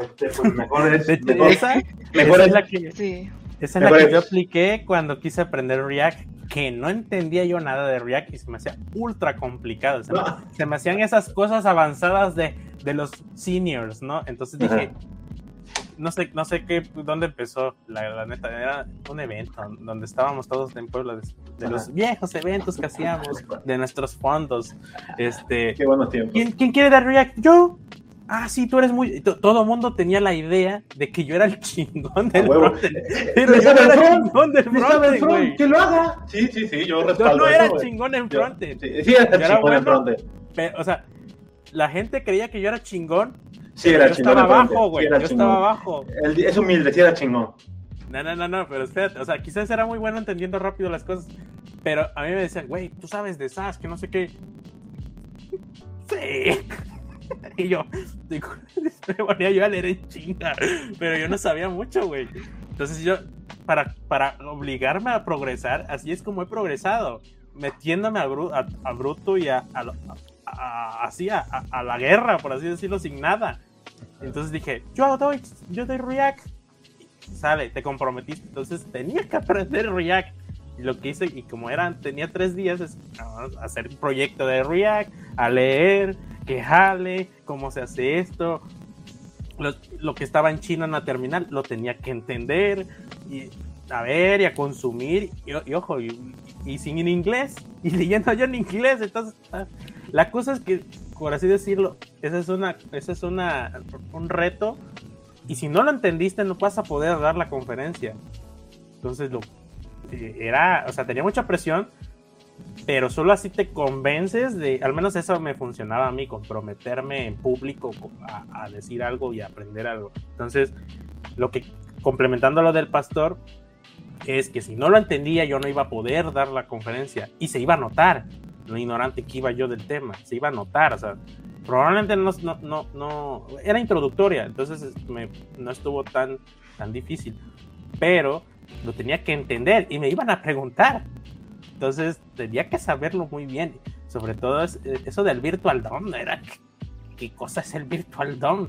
este, pues mejor es. Mejor, esa, es la que, sí. esa es la que yo apliqué cuando quise aprender React, que no entendía yo nada de React y se me hacía ultra complicado. Se, me, hacían esas cosas avanzadas de, de los seniors, ¿no? Entonces dije, no sé, no sé qué, dónde empezó, la, neta, era un evento donde estábamos todos en Puebla, de, los viejos eventos que hacíamos, de nuestros fondos. Este, qué buenos tiempos. ¿quién, ¿Quién quiere dar React? Yo ah, sí, tú eres muy. Todo el mundo tenía la idea de que yo era el chingón del frontend. Pero yo era el chingón del frontend, güey. Que lo haga. Sí, sí, sí, yo respaldo. Yo no era el chingón en frontend. Sí, sí, era el chingón en frontend. o sea, la gente creía que yo era chingón. Sí, era yo chingón. Estaba abajo, güey. yo estaba abajo. es humilde, sí era chingón. No, no, no, no, pero espérate, o sea, quizás era muy bueno entendiendo rápido las cosas, pero a mí me decían, güey, tú sabes de SAS, que no sé qué. Sí. y yo, me ponía yo a leer en chinga, pero yo no sabía mucho, güey. Entonces yo, para, para obligarme a progresar, así es como he progresado, metiéndome a, Bruto y a, así a, la guerra, por así decirlo, sin nada. Entonces dije, yo doy, yo doy React. Sale, te comprometiste. Entonces tenía que aprender React. Y lo que hice, y como eran, tenía tres días, es hacer un proyecto de React, a leer, que jale, cómo se hace esto. Lo, que estaba en China en la terminal lo tenía que entender y a ver y a consumir. Y, ojo, y, sin en inglés, y leyendo yo en inglés. Entonces, ah, la cosa es que, por así decirlo, ese es, una, ese es una, un reto. Y si no lo entendiste, no vas a poder dar la conferencia. Entonces, lo, eh, era, o sea, tenía mucha presión, pero solo así te convences de, al menos eso me funcionaba a mí, comprometerme en público a, decir algo y aprender algo. Entonces, lo que, complementando lo del pastor, es que si no lo entendía yo no iba a poder dar la conferencia y se iba a notar lo ignorante que iba yo del tema, se iba a notar, o sea, probablemente no, no, no, no era introductoria, entonces me, no estuvo tan, tan difícil, pero lo tenía que entender y me iban a preguntar, entonces tenía que saberlo muy bien, sobre todo eso del Virtual DOM, era qué cosa es el Virtual DOM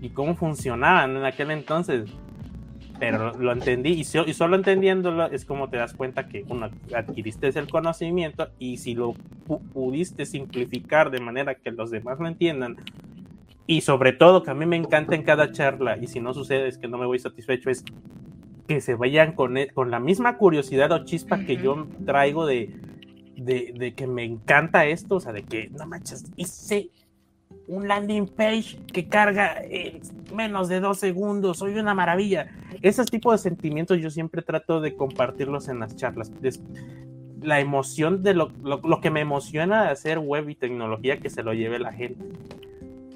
y cómo funcionaban en aquel entonces. Pero lo entendí y, solo entendiéndolo es como te das cuenta que uno adquiriste el conocimiento y si lo pudiste simplificar de manera que los demás lo entiendan. Y sobre todo que a mí me encanta en cada charla y si no sucede es que no me voy satisfecho es que se vayan con, e, con la misma curiosidad o chispa que yo traigo de, de, de, que me encanta esto, o sea, de que no manches, hice un landing page que carga en menos de dos segundos, soy una maravilla. Esos tipos de sentimientos yo siempre trato de compartirlos en las charlas. La emoción de lo, lo, que me emociona de hacer web y tecnología que se lo lleve la gente.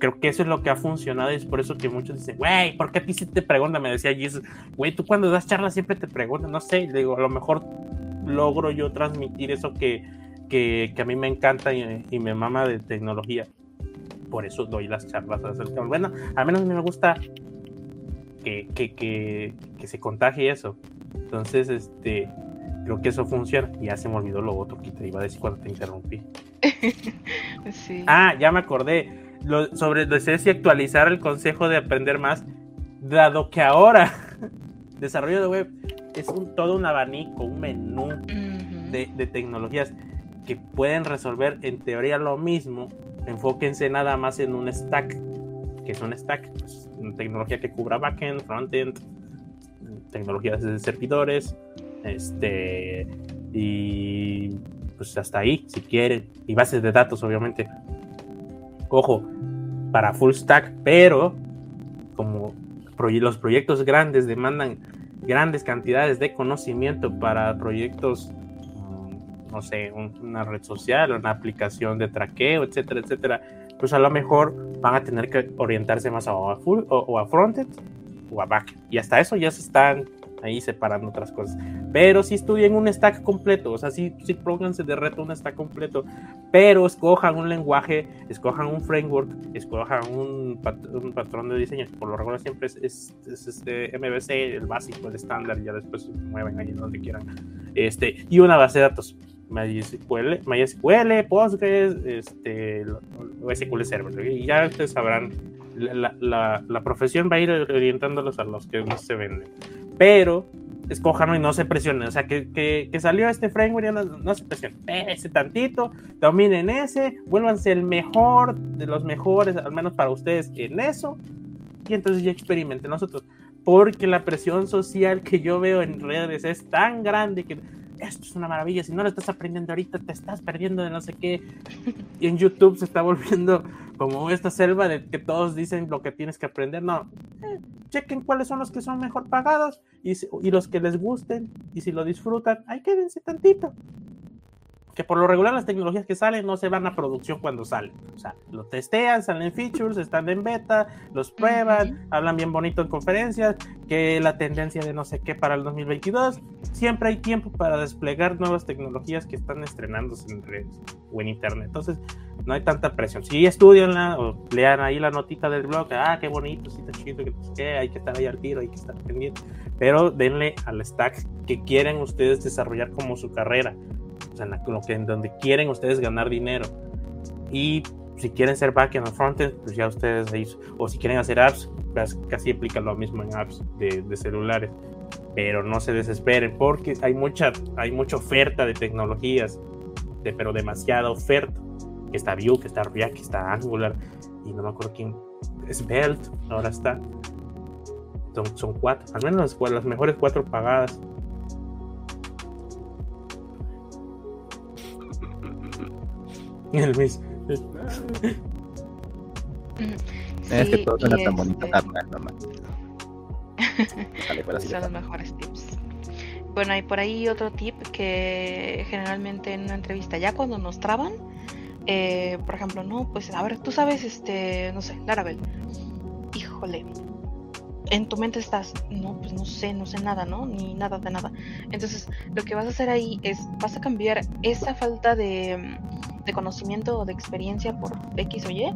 Creo que eso es lo que ha funcionado y es por eso que muchos dicen, güey, ¿por qué a ti sí te preguntan? Me decía Jesus, güey, tú cuando das charlas siempre te preguntan, no sé, digo, a lo mejor logro yo transmitir eso que, que, que a mí me encanta y, y me mama de tecnología por eso doy las charlas acerca. Bueno, al menos a mí me gusta que, que, que, que, se contagie eso. Entonces, este, creo que eso funciona. Ya se me olvidó lo otro que te iba a decir cuando te interrumpí. sí. Ah, ya me acordé. Lo, sobre desear y actualizar el consejo de aprender más, dado que ahora desarrollo de web es un, todo un abanico, un menú de, de tecnologías que pueden resolver en teoría lo mismo. Enfóquense nada más en un stack, que es un stack, pues, una tecnología que cubra backend, frontend, tecnologías de servidores, este, y pues hasta ahí, si quieren, y bases de datos, obviamente. Ojo, para full stack, pero como los proyectos grandes demandan grandes cantidades de conocimiento para proyectos no sé, una red social, una aplicación de traqueo, etcétera, etcétera, pues a lo mejor van a tener que orientarse más a, full, o, a frontend o a back. Y hasta eso ya se están ahí separando otras cosas. Pero si estudien un stack completo, o sea, si, si pónganse de reto un stack completo, pero escojan un lenguaje, escojan un framework, escojan un, patrón de diseño, por lo regular siempre es, es, este MVC, el básico, el estándar, ya después se mueven ahí donde quieran, este, y una base de datos. MySQL, MySQL, Postgres, este, SQL Server. Y ya ustedes sabrán, la, la, profesión va a ir orientándolos a los que no se venden. Pero escojan y no se presionen. O sea, que, que, que salió este framework, ya no, no se presionen. Ese tantito, dominen ese, vuélvanse el mejor de los mejores, al menos para ustedes, en eso. Y entonces ya experimenten nosotros. Porque la presión social que yo veo en redes es tan grande que esto es una maravilla, si no lo estás aprendiendo ahorita te estás perdiendo de no sé qué. Y en YouTube se está volviendo como esta selva de que todos dicen lo que tienes que aprender. No, eh, chequen cuáles son los que son mejor pagados y, y los que les gusten y si lo disfrutan, ahí quédense tantito que por lo regular las tecnologías que salen no se van a producción cuando salen. O sea, lo testean, salen features, están en beta, los prueban, hablan bien bonito en conferencias, que la tendencia de no sé qué para el 2022. Siempre hay tiempo para desplegar nuevas tecnologías que están estrenándose en redes o en internet. Entonces, no hay tanta presión. Si estudianla o lean ahí la notita del blog, ah, qué bonito, sí, está chido, que hay que estar ahí al tiro, hay que estar pendiente. Pero denle al stack que quieren ustedes desarrollar como su carrera en, lo que, en donde quieren ustedes ganar dinero. Y si quieren ser backend o frontend, pues ya ustedes ahí, o si quieren hacer apps, pues casi aplica lo mismo en apps de, de, celulares. Pero no se desesperen porque hay mucha, hay mucha oferta de tecnologías, de, pero demasiada oferta. Que está Vue, que está React, que está Angular, y no me acuerdo quién, es Belt, ahora está. Son, son cuatro, al menos las, las mejores cuatro pagadas. El Luis. es que todo suena tan bonito, Son los mejores tips. Bueno, hay por ahí otro tip que generalmente en una entrevista, ya cuando nos traban, eh, por ejemplo, no, pues a ver, tú sabes, este, no sé, Laravel. Híjole, en tu mente estás, no, pues no sé, no sé nada, ¿no? Ni nada de nada. Entonces, lo que vas a hacer ahí es, vas a cambiar esa falta de, de conocimiento o de experiencia por X o Y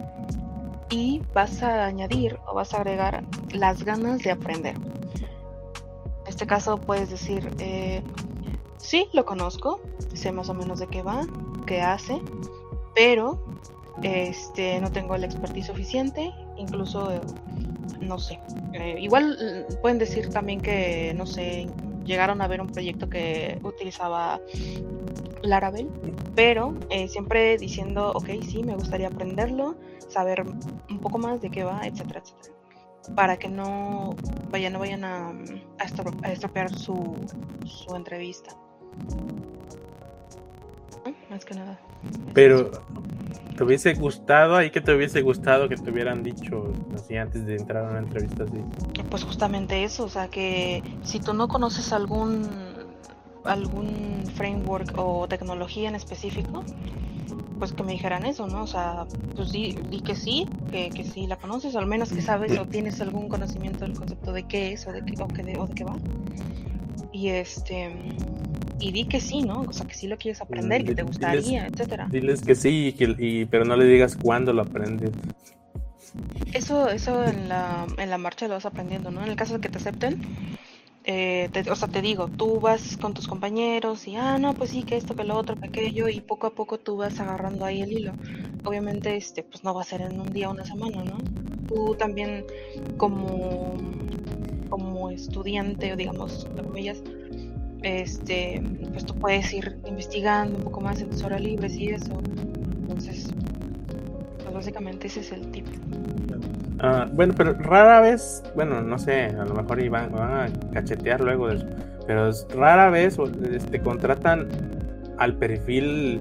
y vas a añadir o vas a agregar las ganas de aprender. En este caso puedes decir, eh, sí, lo conozco, sé más o menos de qué va, qué hace, pero este, no tengo la expertise suficiente, incluso, eh, no sé, eh, igual mm, pueden decir también que, no sé, llegaron a ver un proyecto que utilizaba Laravel, pero eh, siempre diciendo, ok, sí, me gustaría aprenderlo, saber un poco más de qué va, etcétera, etcétera. Para que no vayan, no vayan a, estropear su, su entrevista. Más que nada. Pero, ¿te hubiese gustado ahí que te hubiese gustado que te hubieran dicho así antes de entrar a una entrevista así? Pues justamente eso, o sea que si tú no conoces algún algún framework o tecnología en específico, pues que me dijeran eso, ¿no? O sea, pues di, que sí, que, que sí la conoces, o al menos que sabes o tienes algún conocimiento del concepto de qué es o de qué, o, de, o de qué va. Y este y di que sí, ¿no? O sea, que sí lo quieres aprender, que te gustaría, etcétera. Diles que sí, que, y, pero no le digas cuándo lo aprendes. Eso, eso en la, en la marcha lo vas aprendiendo, ¿no? En el caso de que te acepten, eh, o sea, te digo, tú vas con tus compañeros y, ah, no, pues sí, que esto, que lo otro, que aquello, y poco a poco tú vas agarrando ahí el hilo. Obviamente, este, pues no va a ser en un día o una semana, ¿no? Tú también como, como estudiante, o digamos, comillas, este, pues tú puedes ir investigando un poco más en tus horas libres y eso. Entonces, pues básicamente ese es el tip. Ah, bueno, pero rara vez, bueno, no sé, a lo mejor iban, van a cachetear luego de eso, pero rara vez este, contratan al perfil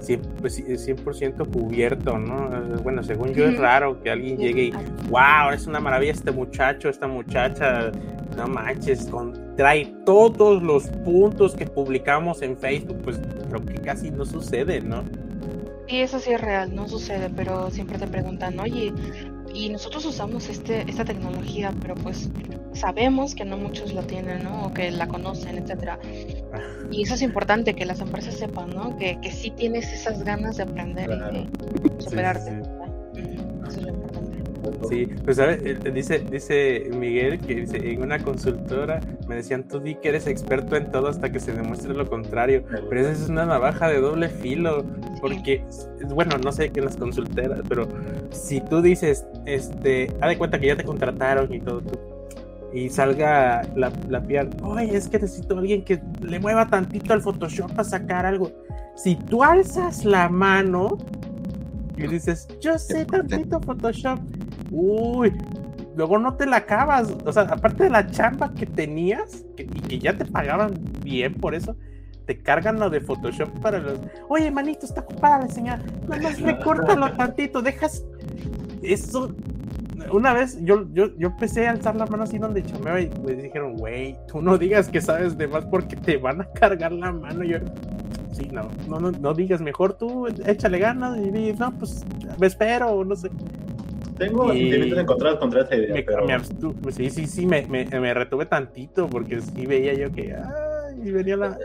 100%, pues, cubierto, ¿no? Bueno, según yo es raro que alguien llegue y, wow, es una maravilla este muchacho, esta muchacha, no manches, con, trae todos los puntos que publicamos en Facebook, pues creo que casi no sucede, ¿no? Sí, eso sí es real, no sucede, pero siempre te preguntan, oye, y nosotros usamos este, esta tecnología, pero pues sabemos que no muchos la tienen, ¿no? O que la conocen, etcétera. Y eso es importante, que las empresas sepan, ¿no? Que, que sí tienes esas ganas de aprender y de superarte. Lo importante. Sí, pues sabes, eh, dice, dice Miguel que dice, en una consultora me decían, tú di que eres experto en todo hasta que se demuestre lo contrario, pero esa es una navaja de doble filo, porque, bueno, no sé qué en las consulteras, pero si tú dices, este, haz de cuenta que ya te contrataron y todo, y salga la, la PR, oye, es que necesito a alguien que le mueva tantito al Photoshop para sacar algo. Si tú alzas la mano y dices, yo sé tantito Photoshop, uy, luego no te la acabas. O sea, aparte de la chamba que tenías y que ya te pagaban bien por eso, te cargan lo de Photoshop para los. Oye, manito, está ocupada la señal. No más recórtalo tantito, dejas. Eso. Una vez yo, yo, yo empecé a alzar la mano así donde chameaba y me dijeron, güey, tú no digas que sabes de más porque te van a cargar la mano. yo, sí, no, no, no, no digas, mejor tú échale ganas y, y no, pues me espero, no sé. Tengo sentimientos encontrados contra esa idea. Me, pero... me sí, sí, sí, me, me, me, retuve tantito porque sí veía yo que. Ay, venía la.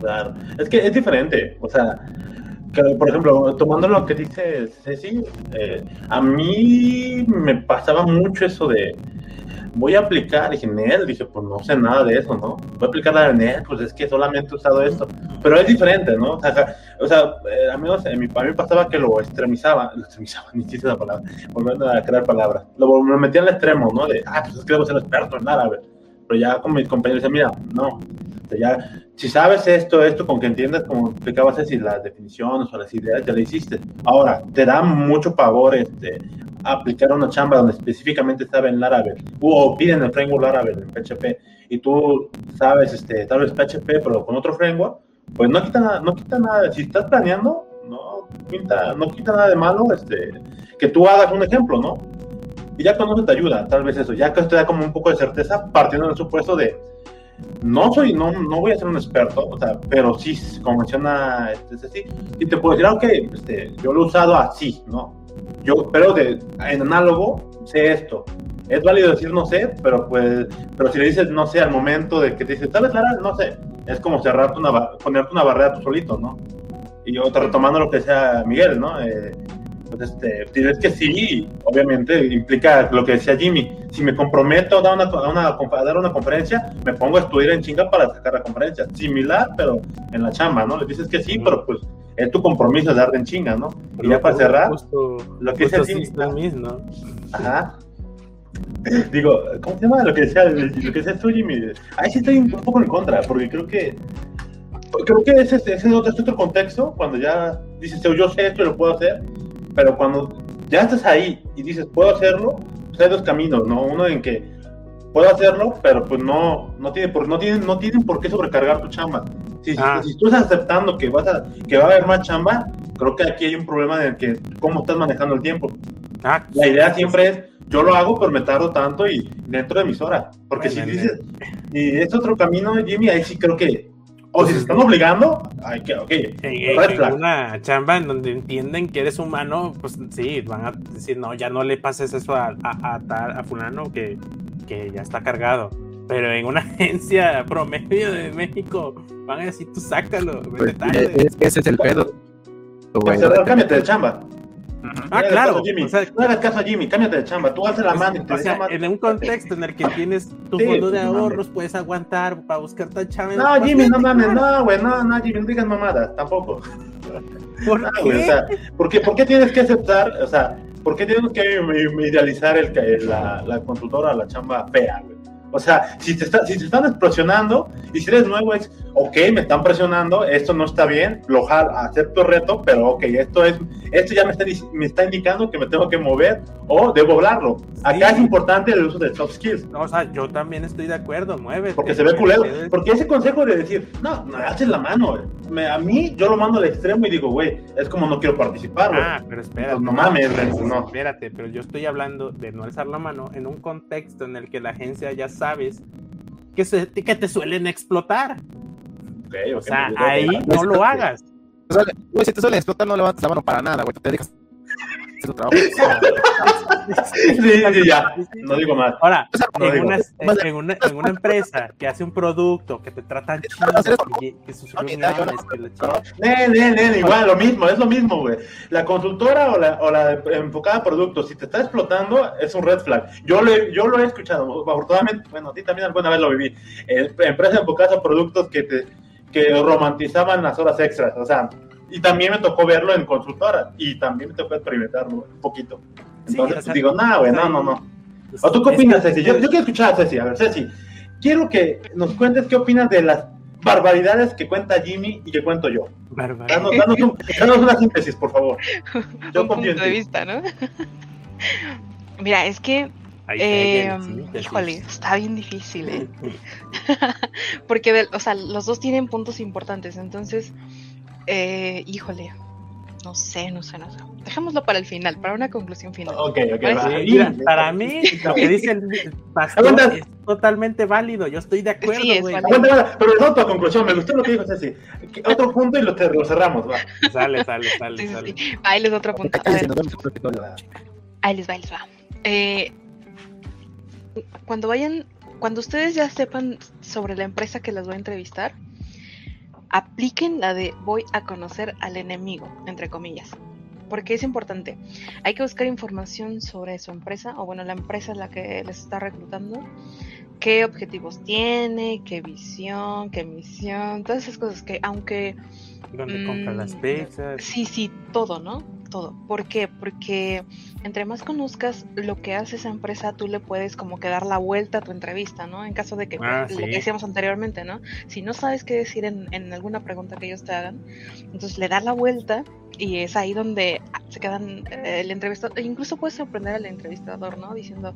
Claro, es que es diferente. O sea, que, por ejemplo, tomando lo que dice Ceci, eh, a mí me pasaba mucho eso de voy a aplicar, dije, Nel, dije, pues no sé nada de eso, ¿no? Voy a aplicar la de Nel, pues es que solamente he usado esto. Pero es diferente, ¿no? O sea, o sea eh, a, mí, a mí pasaba que lo extremizaba, lo extremizaba, ni siquiera la palabra, volviendo a crear palabras. Lo, lo metía al extremo, ¿no? De, ah, pues es que debo ser experto en árabe. Pero ya con mis compañeros decían, mira, no, ya, si sabes esto, esto, con que entiendas, como explicabas, si las definiciones o las ideas ya lo hiciste. Ahora, te da mucho pavor este, aplicar una chamba donde específicamente estaba en Laravel, o piden el framework Laravel en PHP, y tú sabes, este, tal vez PHP, pero con otro framework, pues no quita nada, no quita nada. Si estás planeando, no quita, no quita nada de malo este, que tú hagas un ejemplo, ¿no? Y ya con eso te ayuda, tal vez eso, ya que te da como un poco de certeza, partiendo del supuesto de, no soy, no, no voy a ser un experto, o sea, pero sí, como menciona este, sí, y te puedo decir, ok, este, yo lo he usado así, ¿no? Yo, pero de, en análogo sé esto. es válido decir no sé, pero pues, pero si le dices no sé al momento de que te dice, ¿sabes, Lara? No sé. Es como cerrarte una, ponerte una barrera tú solito, ¿no? Y yo retomando lo que decía Miguel, ¿no? Eh, este, tienes que sí, obviamente implica lo que decía Jimmy. Si me comprometo a dar una, a una, a dar una conferencia, me pongo a estudiar en chinga para sacar la conferencia. Similar, pero en la chamba, ¿no? Le dices que sí, pero pues es tu compromiso de darte en chinga, ¿no? y ya para cerrar, lo que decía Jimmy. ¿no? Ajá. Digo, ¿cómo se llama lo que decía, lo que decía tú, Jimmy? Ahí sí estoy un poco en contra, porque creo que creo que ese, ese, es otro, otro contexto, cuando ya dices, yo sé esto y lo puedo hacer, pero cuando ya estás ahí y dices, puedo hacerlo, pues hay dos caminos, ¿no? Uno en que puedo hacerlo, pero pues no, no, tiene por, no, tienen, no tienen por qué sobrecargar tu chamba. Si, ah. si, tú estás aceptando que, vas a, que va a haber más chamba, creo que aquí hay un problema en el que cómo estás manejando el tiempo. Ah, la idea siempre es, yo lo hago, pero me tardo tanto y dentro de mis horas. Porque si dices, y es otro camino, Jimmy, ahí sí creo que o si se están obligando, hay que, ok. En, una chamba en donde entienden que eres humano, pues sí, van a decir, no, ya no le pases eso a, a, a, fulano que, que ya está cargado. Pero en una agencia promedio de México, van a decir, tú sácalo. Pues, ese es el pedo. Cámbiate de chamba. Ah, claro. no hagas caso a Jimmy, cámbiate de chamba. Tú haces la pues, mano. O sea, en un contexto en el que tienes tu fondo de ahorros, puedes aguantar para buscar tu chamba. No, Jimmy, no mames, no, güey, no, no, Jimmy, no digas mamadas, tampoco. ¿Por qué? o sea, ¿por qué? ¿por qué tienes que aceptar, o sea, por qué tienes que idealizar el, la, la consultora, la chamba fea, güey? O sea, si te, está, si te están presionando y si eres nuevo es, ok, me están presionando, esto no está bien, lo acepto el reto, pero ok, esto es, esto ya me está, me está indicando que me tengo que mover o debo hablarlo. Acá es importante el uso de soft skills. No, o sea, yo también estoy de acuerdo, mueve. Porque se ve culero. Porque ese consejo de decir, no, no haces la mano, me, a mí yo lo mando al extremo y digo, güey, es como no quiero participar, Ah, pero espérate. Pues no mames, no. Espérate, pero yo estoy hablando de no alzar la mano en un contexto en el que la agencia ya sabes que, se, que te suelen explotar. o sea, ahí no lo hagas. Güey, si te suelen explotar, no levantas la mano para nada, güey. Te dejas su trabajo. sí, sí, ya. No digo más. Ahora, en, una, en, una, en, una, empresa que hace un producto que te tratan chido, que, que sus reuniones, que lo Ne, ne, ne, igual, lo mismo, es lo mismo, güey. La consultora o la, o la enfocada a productos, si te está explotando, es un red flag. Yo, le, yo lo he escuchado, afortunadamente, bueno, a ti también alguna vez lo viví. empresas enfocadas a productos que te que romantizaban las horas extras, o sea, y también me tocó verlo en consultora y también me tocó experimentarlo un poquito. Entonces digo, no, güey, no, no, no. ¿O tú qué opinas, Ceci? Yo, yo, quiero escuchar a Ceci. A ver, Ceci, quiero que nos cuentes qué opinas de las barbaridades que cuenta Jimmy y que cuento yo. Danos, danos, una síntesis, por favor. Yo un punto de vista, ¿no? Mira, es que eh, híjole, está bien difícil, ¿eh? Porque, o sea, los dos tienen puntos importantes, entonces eh, híjole, no sé, no sé, no sé. Dejémoslo para el final, para una conclusión final. Ok, ok. para mí, lo que dice el pastor es totalmente válido. Yo estoy de acuerdo, sí, güey. Pero es otra conclusión. Me gustó lo que dijo Ceci. Otro punto y lo, lo cerramos, va. Sale, sale, sale. sale. Ahí les otro punto. Ahí les va, ahí les va. Eh, cuando vayan, cuando ustedes ya sepan sobre la empresa que las voy a entrevistar, apliquen la de voy a conocer al enemigo, entre comillas. Porque es importante. Hay que buscar información sobre su empresa, o bueno, la empresa es la que les está reclutando. Qué objetivos tiene, qué visión, qué misión, todas esas cosas que aunque... ¿Dónde compra las mm, pizzas? Sí, sí, todo, ¿no? todo. ¿Por qué? Porque entre más conozcas lo que hace esa empresa, tú le puedes como que dar la vuelta a tu entrevista, ¿no? En caso de que, ah, lo que decíamos anteriormente, ¿no? Si no sabes qué decir en, en, alguna pregunta que ellos te hagan, entonces le das la vuelta y es ahí donde se quedan eh, el entrevistador, e incluso puedes sorprender al entrevistador, ¿no? Diciendo,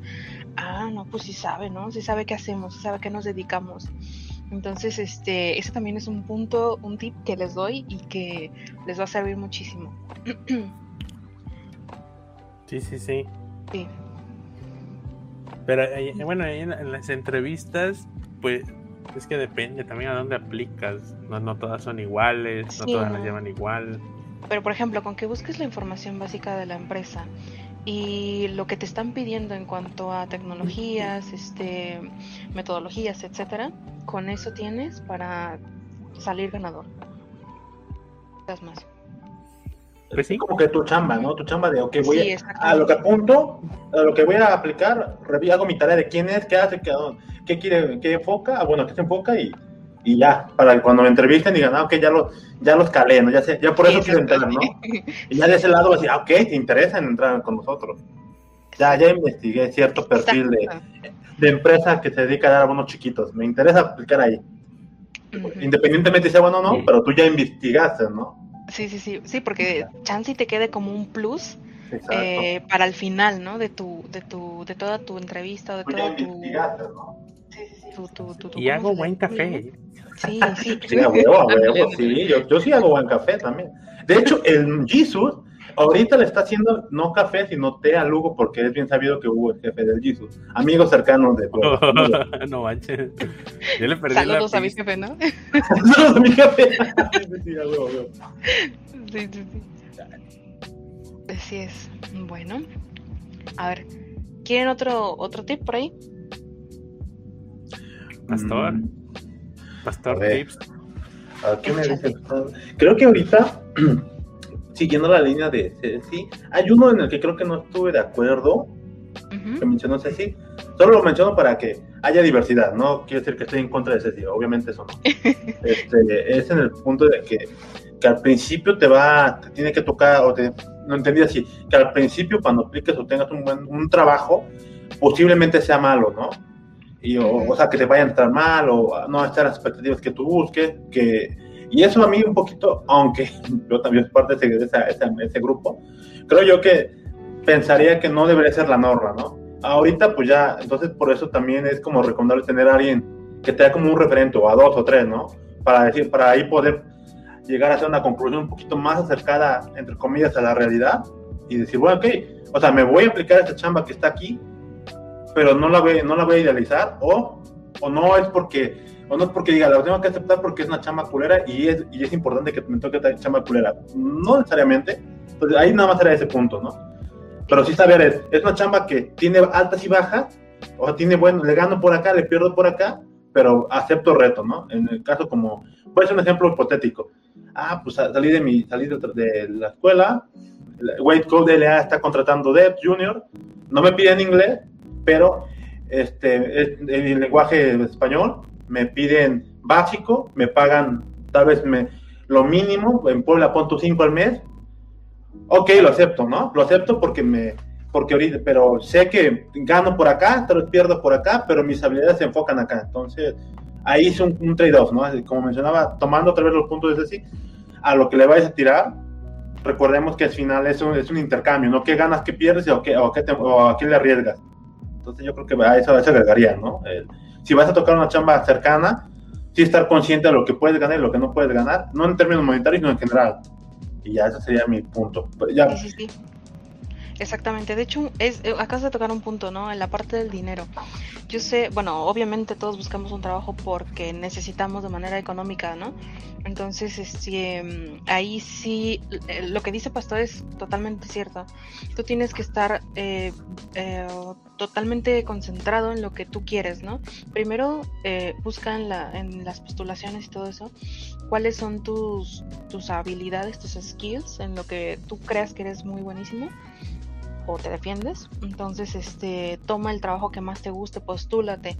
ah, no, pues sí sabe, ¿no? Sí sabe qué hacemos, sí sabe a qué nos dedicamos. Entonces, este, ese también es un punto, un tip que les doy y que les va a servir muchísimo. Sí, sí, sí. Sí. Pero eh, bueno, en, las entrevistas, pues es que depende también a dónde aplicas. No, no todas son iguales, no todas las llevan igual. Pero por ejemplo, con que busques la información básica de la empresa y lo que te están pidiendo en cuanto a tecnologías, este, metodologías, etcétera, con eso tienes para salir ganador. más. Pues sí. Como que tu chamba, ¿no? Tu chamba de, ok, voy a, lo que apunto, a lo que voy a aplicar, hago mi tarea de quién es, qué hace, qué, qué quiere, qué enfoca, ah, bueno, qué se enfoca y, y ya, para que cuando me entrevisten digan, ah, ok, ya, lo, ya los calé, ¿no? Ya, sé, ya por eso quiero entrar, ¿no? Y ya de ese lado, así, ah, ok, te interesa en entrar con nosotros. Ya, ya investigué cierto perfil de, de empresa que se dedica a dar a bonos chiquitos. Me interesa aplicar ahí. Independientemente si sea bueno o no, pero tú ya investigaste, ¿no? Sí, sí, sí, sí, porque chance te quede como un plus eh, para el final, ¿no? De tu, de tu, de toda tu entrevista, de toda tu, ¿no? y hago buen café. Sí, sí. sí, a huevo, a huevo, sí, yo, yo sí hago buen café también. De hecho, el Jesus Ahorita le está haciendo no café, sino té a Lugo, porque es bien sabido que hubo el jefe del Jesus. Amigos cercanos de no manches. Yo le perdí Saludos a mi jefe, ¿no? Saludos a mi jefe. sí, sí, sí. Así es. Bueno. A ver. ¿Quieren otro, otro tip por ahí? Pastor. Mm. Pastor tips. ¿A qué me dices? Creo que ahorita siguiendo la línea de Ceci, hay uno en el que creo que no estuve de acuerdo, que mencionó Ceci, solo lo menciono para que haya diversidad, no quiere decir que estoy en contra de Ceci, obviamente eso no. este, es en el punto de que, que, al principio te va, te tiene que tocar, o te, no entendí así, que al principio cuando apliques o tengas un buen un trabajo, posiblemente sea malo, ¿no? Y, o, o sea, que te vayan a estar mal, o no estar las expectativas que tú busques, que y eso a mí un poquito, aunque yo también soy parte de ese, ese, grupo, creo yo que pensaría que no debería ser la norma, ¿no? Ahorita pues ya, entonces por eso también es como recomendable tener a alguien que te da como un referente, o a dos o tres, ¿no? Para decir, para ahí poder llegar a hacer una conclusión un poquito más acercada, entre comillas, a la realidad y decir, bueno, ok, o sea, me voy a aplicar esta chamba que está aquí, pero no la voy, no la voy a idealizar, o, o no es porque o no porque diga, la tengo que aceptar porque es una chamba culera y es, y es importante que me toque esta chamba culera. No necesariamente. Entonces ahí nada más era ese punto, ¿no? Pero sí saber, es, es una chamba que tiene altas y bajas, o sea, tiene bueno, le gano por acá, le pierdo por acá, pero acepto reto, ¿no? En el caso como, puede ser un ejemplo hipotético. Ah, pues salí de mi, salí de, la escuela, Wade Code LA está contratando Dev Junior, no me piden inglés, pero este, en el lenguaje español, me piden básico, me pagan tal vez me, lo mínimo, en Puebla punto 5 al mes, ok, lo acepto, ¿no? Lo acepto porque me, porque ahorita, pero sé que gano por acá, tal vez pierdo por acá, pero mis habilidades se enfocan acá, entonces ahí es un, trade-off, ¿no? Como mencionaba, tomando otra vez los puntos de ese a lo que le vayas a tirar, recordemos que al final es un, es un intercambio, ¿no? ¿Qué ganas, qué pierdes o, qué, o, qué o a qué le arriesgas? Entonces yo creo que a eso, a eso agregaría, ¿no? Si vas a tocar una chamba cercana, sí estar consciente de lo que puedes ganar y lo que no puedes ganar, no en términos monetarios, sino en general. Y ya ese sería mi punto. Sí. Exactamente, de hecho, es, eh, acabas de tocar un punto, ¿no? En la parte del dinero. Yo sé, bueno, obviamente todos buscamos un trabajo porque necesitamos de manera económica, ¿no? Entonces, este, ahí sí, eh, lo que dice Pastor es totalmente cierto. Tú tienes que estar eh, totalmente concentrado en lo que tú quieres, ¿no? Primero, busca en, la, en las postulaciones y todo eso, cuáles son tus, tus habilidades, tus skills, en lo que tú creas que eres muy buenísimo o te defiendes. Entonces, este, toma el trabajo que más te guste, postúlate,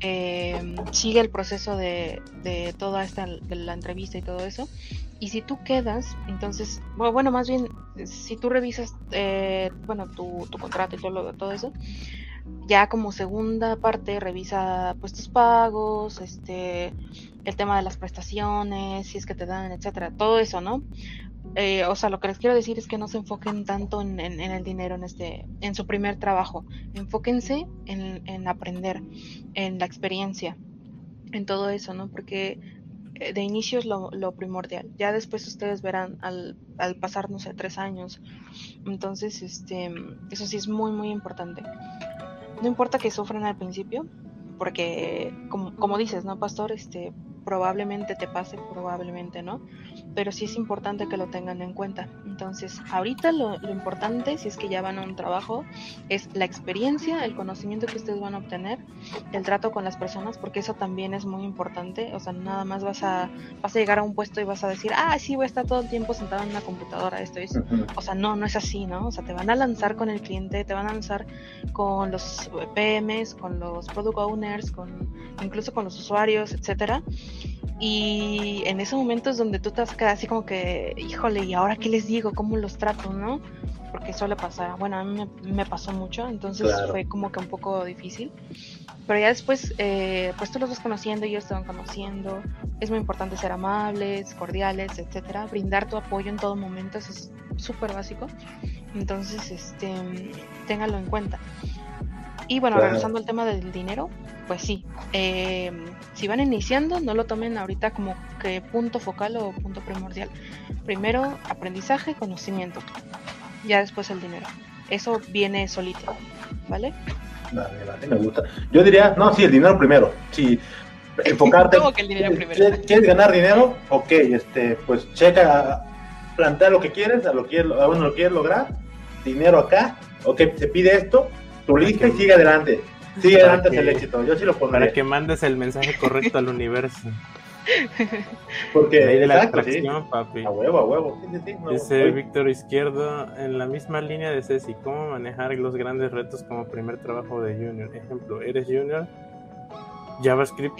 eh, sigue el proceso de, de toda esta, de la entrevista y todo eso. Y si tú quedas, entonces, bueno, más bien, si tú revisas, eh, bueno, tu, tu, contrato y todo, eso, ya como segunda parte revisa pues tus pagos, este, el tema de las prestaciones, si es que te dan, etcétera, todo eso, ¿no? Eh, o sea, lo que les quiero decir es que no se enfoquen tanto en, el dinero en este, en su primer trabajo. Enfóquense en, aprender, en la experiencia, en todo eso, ¿no? Porque eh, de inicio es lo, primordial. Ya después ustedes verán al, al, pasar, no sé, tres años. Entonces, este, eso sí es muy, muy importante. No importa que sufran al principio, porque como, como dices, ¿no, Pastor? Este, probablemente te pase, probablemente no pero sí es importante que lo tengan en cuenta. Entonces, ahorita lo, lo, importante, si es que ya van a un trabajo, es la experiencia, el conocimiento que ustedes van a obtener, el trato con las personas, porque eso también es muy importante. O sea, nada más vas a, vas a llegar a un puesto y vas a decir, ah, sí, voy a estar todo el tiempo sentado en una computadora, esto es. O sea, no, no es así, ¿no? O sea, te van a lanzar con el cliente, te van a lanzar con los PMs, con los product owners, con incluso con los usuarios, etcétera. Y en ese momento es donde tú te vas a quedar así como que, híjole, ¿y ahora qué les digo? ¿Cómo los trato, no? Porque suele pasar. Bueno, a mí me, pasó mucho, entonces fue como que un poco difícil. Pero ya después, eh, pues tú los vas conociendo, ellos te van conociendo. Es muy importante ser amables, cordiales, etcétera. Brindar tu apoyo en todo momento, eso es súper básico. Entonces, este, téngalo en cuenta. Y bueno, regresando al tema del dinero, pues sí, eh, si van iniciando, no lo tomen ahorita como que punto focal o punto primordial. Primero, aprendizaje, conocimiento. Ya después el dinero. Eso viene solito, ¿vale? Vale, vale, me gusta. Yo diría, no, sí, el dinero primero. Sí, enfocarte. ¿Cómo que el dinero primero? ¿Quieres ganar dinero? Ok, este, pues checa, plantea lo que quieres, a lo que a uno lo quieres lograr. Dinero acá, ok, se pide esto, tu lista y sigue adelante. Sigue adelante el éxito. Yo sí lo pondré. Para que mandes el mensaje correcto al universo. Porque de la atracción, papi. A huevo, a huevo. Dice Víctor Izquierdo, en la misma línea de Ceci, ¿cómo manejar los grandes retos como primer trabajo de junior? Ejemplo, eres junior, JavaScript,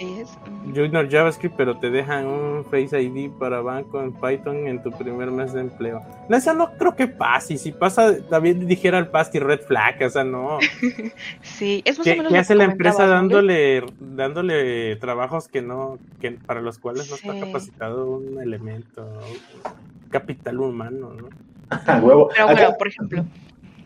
Junior JavaScript, pero te dejan un Face ID para banco en Python en tu primer mes de empleo. No, esa no creo que pase. Si pasa, también dijera el Pasti Red Flag, o sea, no. sí, es más ¿Qué, ¿qué hace la empresa dándole, dándole trabajos que no, que para los cuales no está capacitado un elemento, un capital humano, ¿no? huevo. Pero bueno, por ejemplo,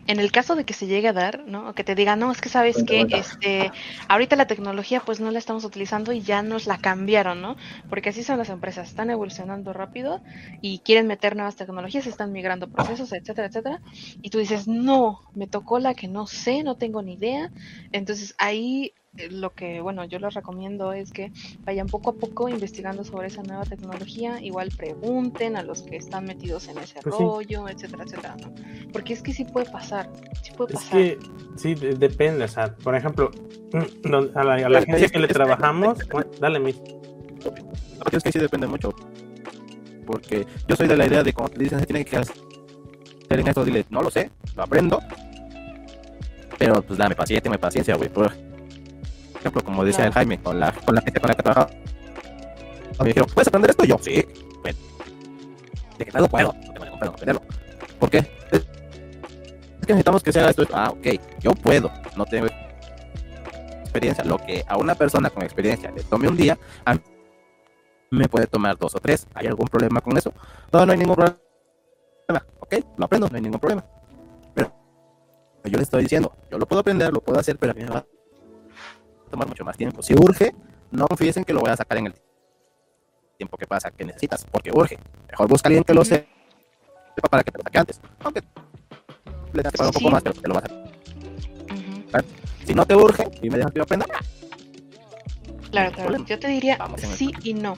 en el caso de que se llegue a dar, ¿no? O que te digan, no, es que sabes que este, ahorita la tecnología pues no la estamos utilizando y ya nos la cambiaron, ¿no? Porque así son las empresas, están evolucionando rápido y quieren meter nuevas tecnologías, están migrando procesos, etcétera, etcétera. Y tú dices, no, me tocó la que no sé, no tengo ni idea. Entonces ahí lo que, bueno, yo les recomiendo es que vayan poco a poco investigando sobre esa nueva tecnología, igual pregunten a los que están metidos en ese pues rollo, etcétera, etcétera, ¿no? Porque es que sí puede pasar, sí puede pasar. Es que sí, depende, o sea, por ejemplo, a la, a la agencia que le trabajamos, dale, mi. Es que sí depende mucho, porque yo soy de la idea de cuando te dicen que tienen que hacer en esto, dile, no lo sé, lo aprendo, pero pues dame paciencia, me paciencia, güey, ejemplo, como decía el Jaime, con la, con la gente con la que trabajaba, me dijeron, ¿puedes aprender esto? Y yo, sí, pues, de que no puedo, no tengo ningún aprenderlo. ¿Por qué? Es que necesitamos que se haga esto. Ah, ok, yo puedo, no tengo experiencia. Lo que a una persona con experiencia le tome un día, a mí me puede tomar dos o tres. ¿Hay algún problema con eso? No, no hay ningún problema. Ok, lo aprendo, no hay ningún problema. Pero yo le estoy diciendo, yo lo puedo aprender, lo puedo hacer, pero a mí me va tomar mucho más tiempo. Si urge, no confíes en que lo voy a sacar en el tiempo que pasa, que necesitas, porque urge. Mejor busca a alguien que lo sepa para que te lo saque antes. Aunque le das un poco más, pero te lo vas a hacer. Si no te urge y me dejas que yo aprenda. Claro, claro. Yo te diría sí y no.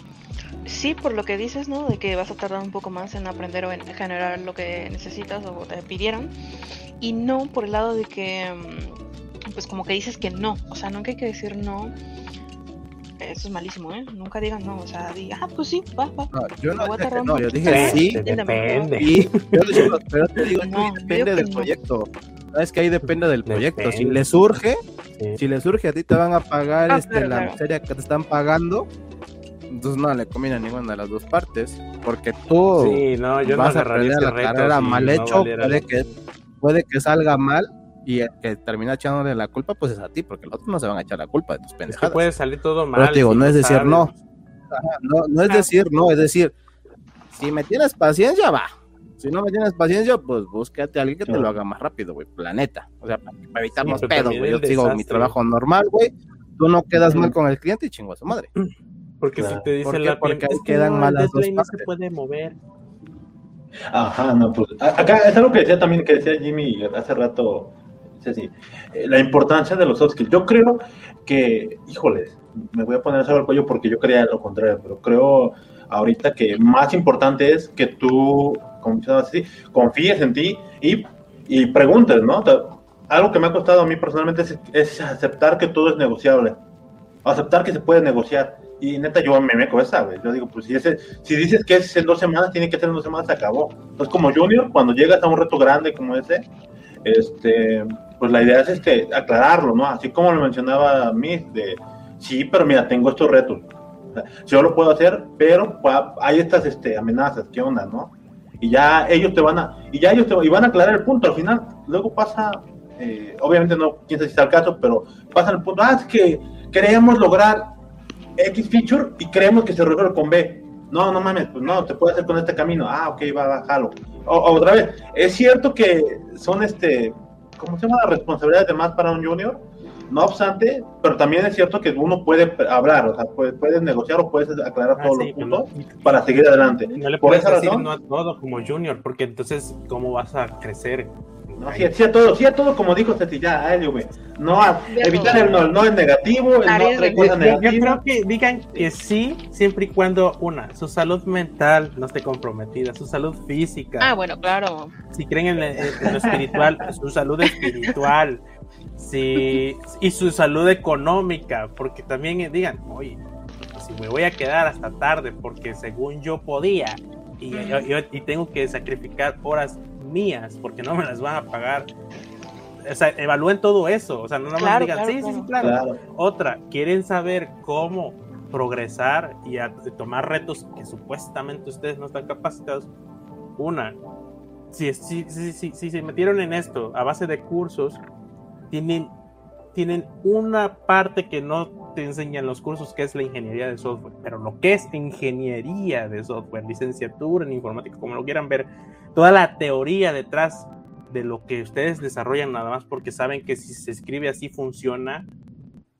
Sí, por lo que dices, ¿no? De que vas a tardar un poco más en aprender o en generar lo que necesitas o te pidieron. Y no por el lado de que mm, pues como que dices que no, o sea, nunca hay que decir no. Eso es malísimo, ¿eh? Nunca digan no, o sea, diga, ah, pues sí, va, va. No, yo no, dije, no, yo dije sí, depende. Sí, yo digo, pero te digo, no, depende del proyecto. Es que ahí depende del proyecto. Si le surge, si le surge, a ti te van a pagar ah, este, la miseria que te están pagando. Entonces no le conviene a ninguna de las dos partes. Porque tú sí, no, yo vas no a perder la carrera mal hecho, puede, que, puede que salga mal y el que termina echándole la culpa, pues es a ti, porque los otros no se van a echar la culpa de tus pendejadas. Es que puede salir todo mal. Pero digo, no es decir no. no. No es decir no, es decir, si me tienes paciencia, va. Si no me tienes paciencia, pues búscate a alguien que te lo haga más rápido, güey, planeta. O sea, para, evitarnos pedos, güey. Yo sigo mi trabajo normal, güey. Tú no quedas mal con el cliente y chingo a su madre. Porque si te dicen la porque quedan mal las dos no se puede mover. Ajá, no, pues acá es algo que decía también, que decía Jimmy hace rato, Sí, sí. Eh, la importancia de los soft skills. Yo creo que, híjoles, me voy a poner sobre el cuello porque yo creía lo contrario, pero creo ahorita que más importante es que tú así, confíes en ti y, y preguntes, ¿no? Algo que me ha costado a mí personalmente es, es aceptar que todo es negociable, aceptar que se puede negociar y neta, yo me meco esa, güey. Yo digo, pues si, ese, si dices que es en dos semanas, tiene que ser en dos semanas, se acabó. Entonces, como junior, cuando llegas a un reto grande como ese, este, pues la idea es este, aclararlo, ¿no? Así como lo mencionaba mí, de, sí, pero mira, tengo estos retos. yo lo puedo hacer, pero hay estas este, amenazas, ¿qué onda, no? Y ya ellos te van a, y ya ellos te van a aclarar el punto al final. Luego pasa, eh, obviamente no quién sabe si está el caso, pero pasa el punto, ah, es que queremos lograr X feature y creemos que se resuelve con B. No, no mames, pues no, te puede hacer con este camino. Ah, ok, va, bájalo. otra vez, es cierto que son este, ¿cómo se llama? Responsabilidades de más para un junior. No obstante, pero también es cierto que uno puede hablar, o sea, puedes, negociar o puedes aclarar ah, todos los puntos para seguir adelante. No le puedes decir no a todo como junior, porque entonces, ¿cómo vas a crecer? No, sí, a todo, sí a todo como dijo Ceci, ya, güey. No, evitar el no, no es negativo, el no cosas negativas. Yo creo que digan que sí, siempre y cuando, una, su salud mental no esté comprometida, su salud física. Ah, bueno, claro. Si creen en, lo espiritual, su salud espiritual. Sí, y su salud económica, porque también digan, oye, si me voy a quedar hasta tarde porque según yo podía y, y tengo que sacrificar horas mías, porque no me las van a pagar. O sea, evalúen todo eso. O sea, no nomás digan, sí, sí, sí, claro. Otra, quieren saber cómo progresar y tomar retos que supuestamente ustedes no están capacitados. Una, si, si, si, si, se metieron en esto a base de cursos, tienen, tienen una parte que no te enseñan los cursos, que es la ingeniería de software. Pero lo que es ingeniería de software, licenciatura en informática, como lo quieran ver, toda la teoría detrás de lo que ustedes desarrollan nada más porque saben que si se escribe así funciona,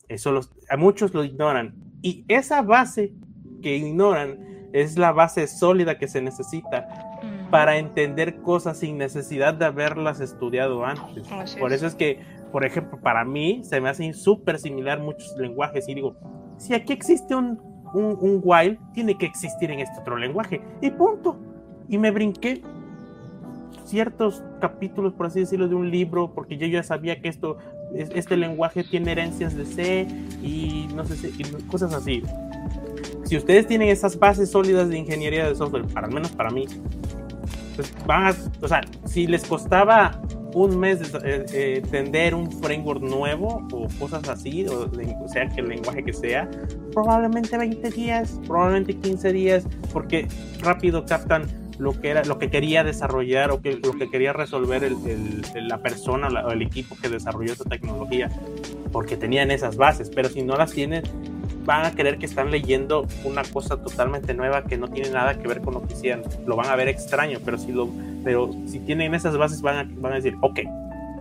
eso los, a muchos lo ignoran. Y esa base que ignoran es la base sólida que se necesita para entender cosas sin necesidad de haberlas estudiado antes. Por eso es que, por ejemplo, para mí se me hacen súper similar muchos lenguajes y digo, si aquí existe un, un, un while, tiene que existir en este otro lenguaje. Y punto. Y me brinqué ciertos capítulos, por así decirlo, de un libro, porque yo ya sabía que esto, este lenguaje tiene herencias de C y no sé, cosas así. Si ustedes tienen esas bases sólidas de ingeniería de software, para al menos para mí, pues van o sea, si les costaba un mes eh, eh, entender un framework nuevo o cosas así, o, o, sea que el lenguaje que sea, probablemente 20 días, probablemente 15 días, porque rápido captan lo que era lo que quería desarrollar o que lo que quería resolver el, la persona o el equipo que desarrolló esa tecnología porque tenían esas bases pero si no las tienen van a creer que están leyendo una cosa totalmente nueva que no tiene nada que ver con lo que hicieron. Lo van a ver extraño pero si lo pero si tienen esas bases van a, van a decir ok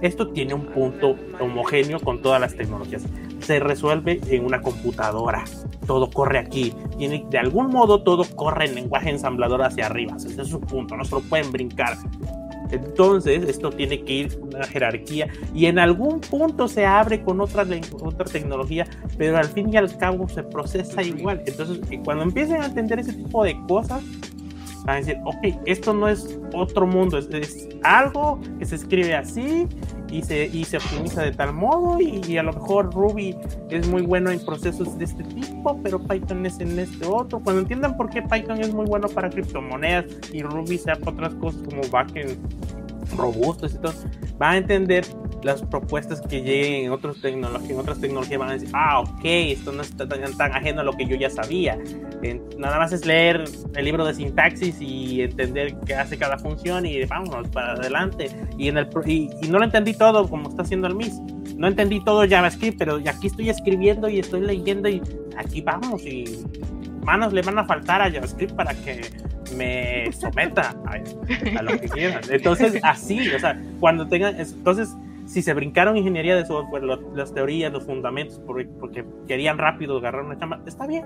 esto tiene un punto homogéneo con todas las tecnologías se resuelve en una computadora. Todo corre aquí. Tiene, de algún modo todo corre en lenguaje ensamblador hacia arriba. Ese es su punto. No se lo pueden brincar. Entonces, esto tiene que ir una jerarquía y en algún punto se abre con otra, otra tecnología, pero al fin y al cabo se procesa igual. Entonces, cuando empiecen a entender ese tipo de cosas, van a decir, ok, esto no es otro mundo, es, algo que se escribe así y se, y se optimiza de tal modo y, a lo mejor Ruby es muy bueno en procesos de este tipo, pero Python es en este otro. Cuando entiendan por qué Python es muy bueno para criptomonedas y Ruby sea para otras cosas como backend robustos y todo, van a entender las propuestas que lleguen en, otros en otras tecnologías van a decir, ah, ok, esto no está tan, tan ajeno a lo que yo ya sabía. nada más es leer el libro de sintaxis y entender qué hace cada función y vámonos para adelante. Y, no lo entendí todo como está haciendo el MIS. No entendí todo JavaScript, pero aquí estoy escribiendo y estoy leyendo y aquí vamos y manos le van a faltar a JavaScript para que me someta a, lo que quieran. Entonces, así, o sea, cuando tengan, entonces, si se brincaron ingeniería de software, las teorías, los fundamentos, porque, querían rápido agarrar una chamba, está bien.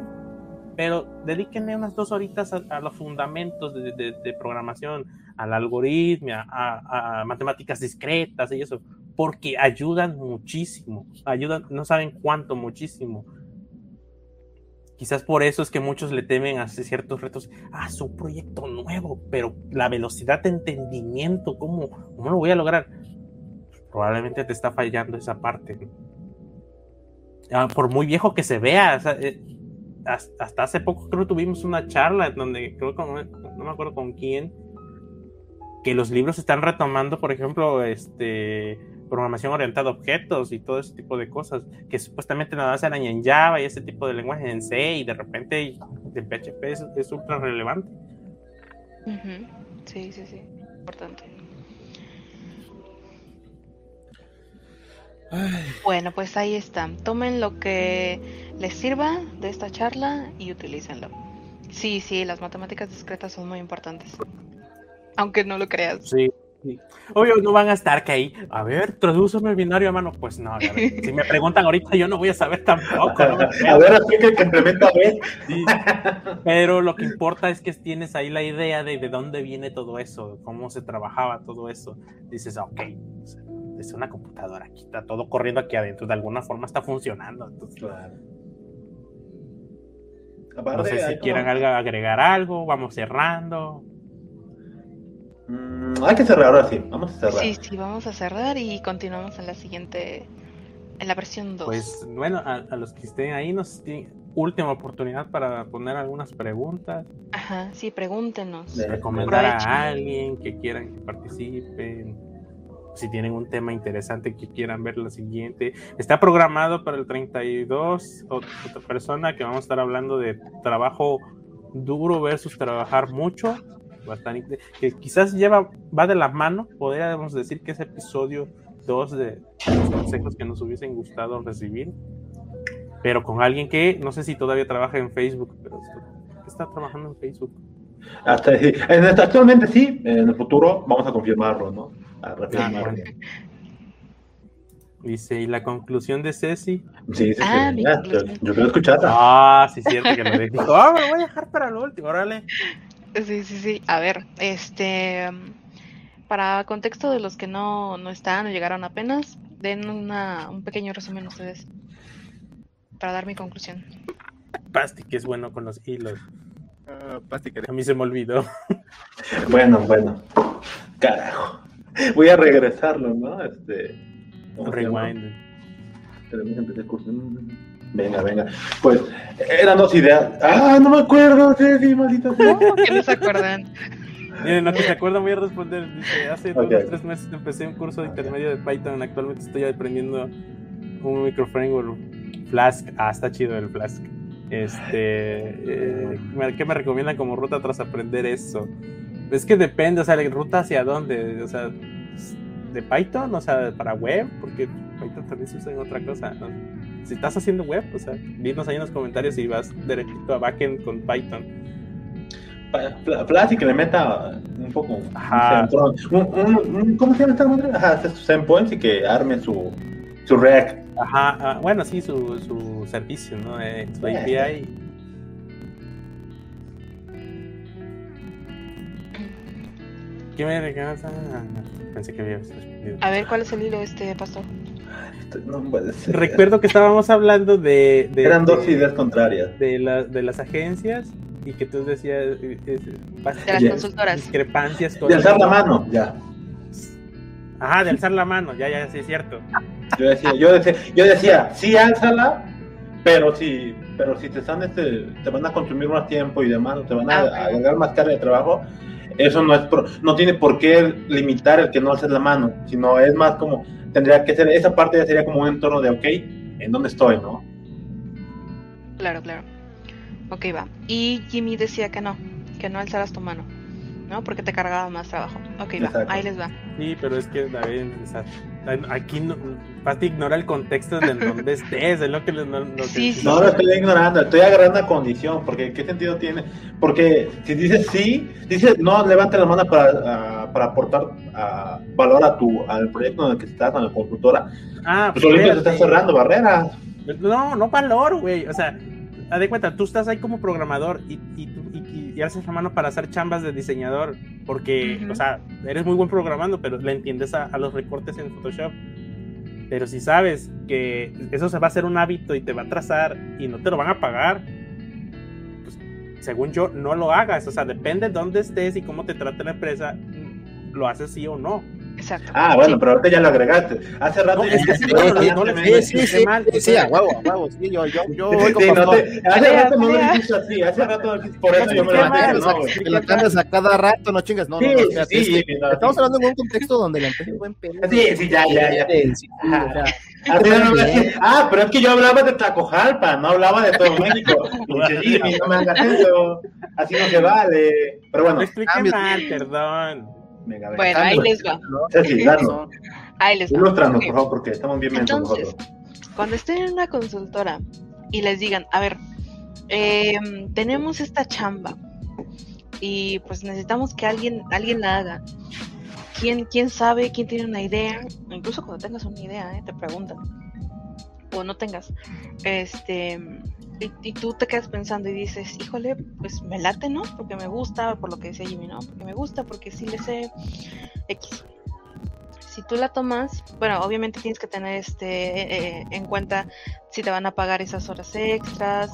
Pero dedíquenle unas dos horitas a, los fundamentos de, programación, al algoritmo, a, a, matemáticas discretas y eso, porque ayudan muchísimo, ayudan, no saben cuánto, muchísimo quizás por eso es que muchos le temen a ciertos retos. Ah, es un proyecto nuevo, pero la velocidad de entendimiento, ¿cómo, cómo lo voy a lograr? Probablemente te está fallando esa parte. Ah, por muy viejo que se vea, eh, hasta hace poco creo que tuvimos una charla donde creo que no me acuerdo con quién, que los libros están retomando, por ejemplo, este programación orientada a objetos y todo ese tipo de cosas, que supuestamente nada más eran en Java y ese tipo de lenguaje en C y de repente de PHP es, ultra relevante. Sí, sí, sí, importante. Bueno, pues ahí está. Tomen lo que les sirva de esta charla y utilícenlo. Sí, sí, las matemáticas discretas son muy importantes. Aunque no lo creas. Sí. Obvio, no van a estar que ahí, a ver, tradúceme el binario a mano. Pues no, si me preguntan ahorita, yo no voy a saber tampoco. a ver, así que complementa bien. Pero lo que importa es que tienes ahí la idea de de dónde viene todo eso, cómo se trabajaba todo eso. Dices, ok, es una computadora, aquí está todo corriendo aquí adentro, de alguna forma está funcionando. claro. no sé si quieran agregar algo, vamos cerrando. Mm, hay que cerrar ahora sí, vamos a cerrar. Sí, sí, vamos a cerrar y continuamos en la siguiente, en la versión 2. Pues bueno, a, los que estén ahí nos última oportunidad para poner algunas preguntas. Ajá, sí, pregúntenos. Recomendar a alguien que quieran que participen. Si tienen un tema interesante que quieran ver lo siguiente. Está programado para el 32, otra persona que vamos a estar hablando de trabajo duro versus trabajar mucho bastante, que quizás lleva, va de la mano, podríamos decir que es episodio 2 de los consejos que nos hubiesen gustado recibir, pero con alguien que no sé si todavía trabaja en Facebook, pero está trabajando en Facebook. Hasta, actualmente sí, en el futuro vamos a confirmarlo, ¿no? A ah, Dice, ¿y la conclusión de Ceci? Sí, sí, ah, Yo, yo quiero escucharla. Ah, sí, cierto que lo dijo. Ah, me lo voy a dejar para lo último, órale. Sí, sí, sí. A ver, este, para contexto de los que no, no están o llegaron apenas, den una, un pequeño resumen ustedes para dar mi conclusión. Pasti, que es bueno con los hilos. Uh, Pasti, que a mí se me olvidó. bueno, bueno. Carajo. Voy a regresarlo, ¿no? Este. Rewind. Venga, venga. Pues eran dos ideas. Ah, no me acuerdo, sí, maldito ¿Cómo que no se acuerdan? Miren, no que se acuerdan, voy a responder. Dice, hace dos o tres meses empecé un curso de intermedio de Python. Actualmente estoy aprendiendo un microframework Flask. Ah, está chido el Flask. Este, eh, ¿qué me recomiendan como ruta tras aprender eso? Es que depende, o sea, ruta hacia dónde, o sea, de Python, o sea, para web, porque Python también se usa en otra cosa. ¿no? Si estás haciendo web, o sea, dinos ahí en los comentarios y vas derechito a backend con Python. Flash y que le meta un poco Ajá. Un, ¿cómo se llama esta madre? Ajá, su endpoints y que arme su, su React. Ajá, ah, bueno, sí, su, su servicio, ¿no? Eh, su API. ¿Qué me regalas? Pensé que había respondido. A ver, ¿cuál es el hilo este, pastor? Recuerdo que estábamos hablando de. Eran dos ideas contrarias. De, de las agencias y que tú decías. Eh, de las consultoras. Discrepancias con. De alzar la mano, ya. Ajá, de alzar la mano, ya, ya, sí es cierto. Yo decía, yo decía, yo decía sí, álzala, pero si, pero si te están, este, te van a consumir más tiempo y demás, te van a ah, agregar más carga de trabajo, eso no es, no tiene por qué limitar el que no alces la mano, sino es más como, tendría que ser, esa parte ya sería como un entorno de, ok, ¿en dónde estoy, no? Claro, claro. Ok, va. Y Jimmy decía que no, que no alzaras tu mano, ¿no? Porque te cargaba más trabajo. Ok, va, ahí les va. Sí, pero es que, David, aquí no, Pati ignora el contexto de donde estés, es lo que, no, lo sí, No lo estoy ignorando, estoy agarrando a condición, porque ¿qué sentido tiene? Porque si dices sí, dices no, levante la mano para, para aportar valor a tu, al proyecto en el que estás, con la consultora. Ah, pues te estás cerrando barreras. No, no valor, güey, o sea, haz de cuenta, tú estás ahí como programador y, y, y, y, haces la mano para hacer chambas de diseñador, porque, o sea, eres muy buen programando, pero le entiendes a, a, los recortes en Photoshop. Pero si sabes que eso se va a hacer un hábito y te va a trazar y no te lo van a pagar, según yo, no lo hagas. O sea, depende de dónde estés y cómo te trata la empresa, lo haces sí o no. Exacto. Ah, bueno, pero ahorita ya lo agregaste. Hace rato No, ya es que sí, no, no, no le Sí, sí, sí, mal. sí, sí, a huevo, a huevo, sí, yo, yo, yo Sí, oigo sí, no te- hace rato no lo dijiste así, hace rato por eso yo me lo dije. Que lo cambias a cada rato, no chingas, no, no, Sí, no, sí, sí, sí, estamos sí. hablando en un contexto donde la empresa es buen pedo. Sí, sí, ya, ya, ya. Sí, sí, Ah, pero es que yo hablaba de Tlacojalpa, no hablaba de todo México. Jimmy, no me hagas eso. Así no se vale. Pero bueno, Lo expliqué mal, perdón. Venga, venga. Bueno, ahí les va. Ceci, danos. Ahí les va. Ilústranos, por favor, porque estamos bien Entonces, nosotros. cuando estén en una consultora y les digan, a ver, em, tenemos esta chamba y pues necesitamos que alguien, alguien la haga. ¿Quién, ¿Quién sabe? ¿Quién tiene una idea? Incluso cuando tengas una idea, ¿eh? te preguntan. O no tengas. Este, y, y tú te quedas pensando y dices, híjole, pues me late, ¿no? Porque me gusta, por lo que decía Jimmy, ¿no? Porque me gusta, porque sí le sé X si tú la tomas, bueno, obviamente tienes que tener este eh, en cuenta si te van a pagar esas horas extras,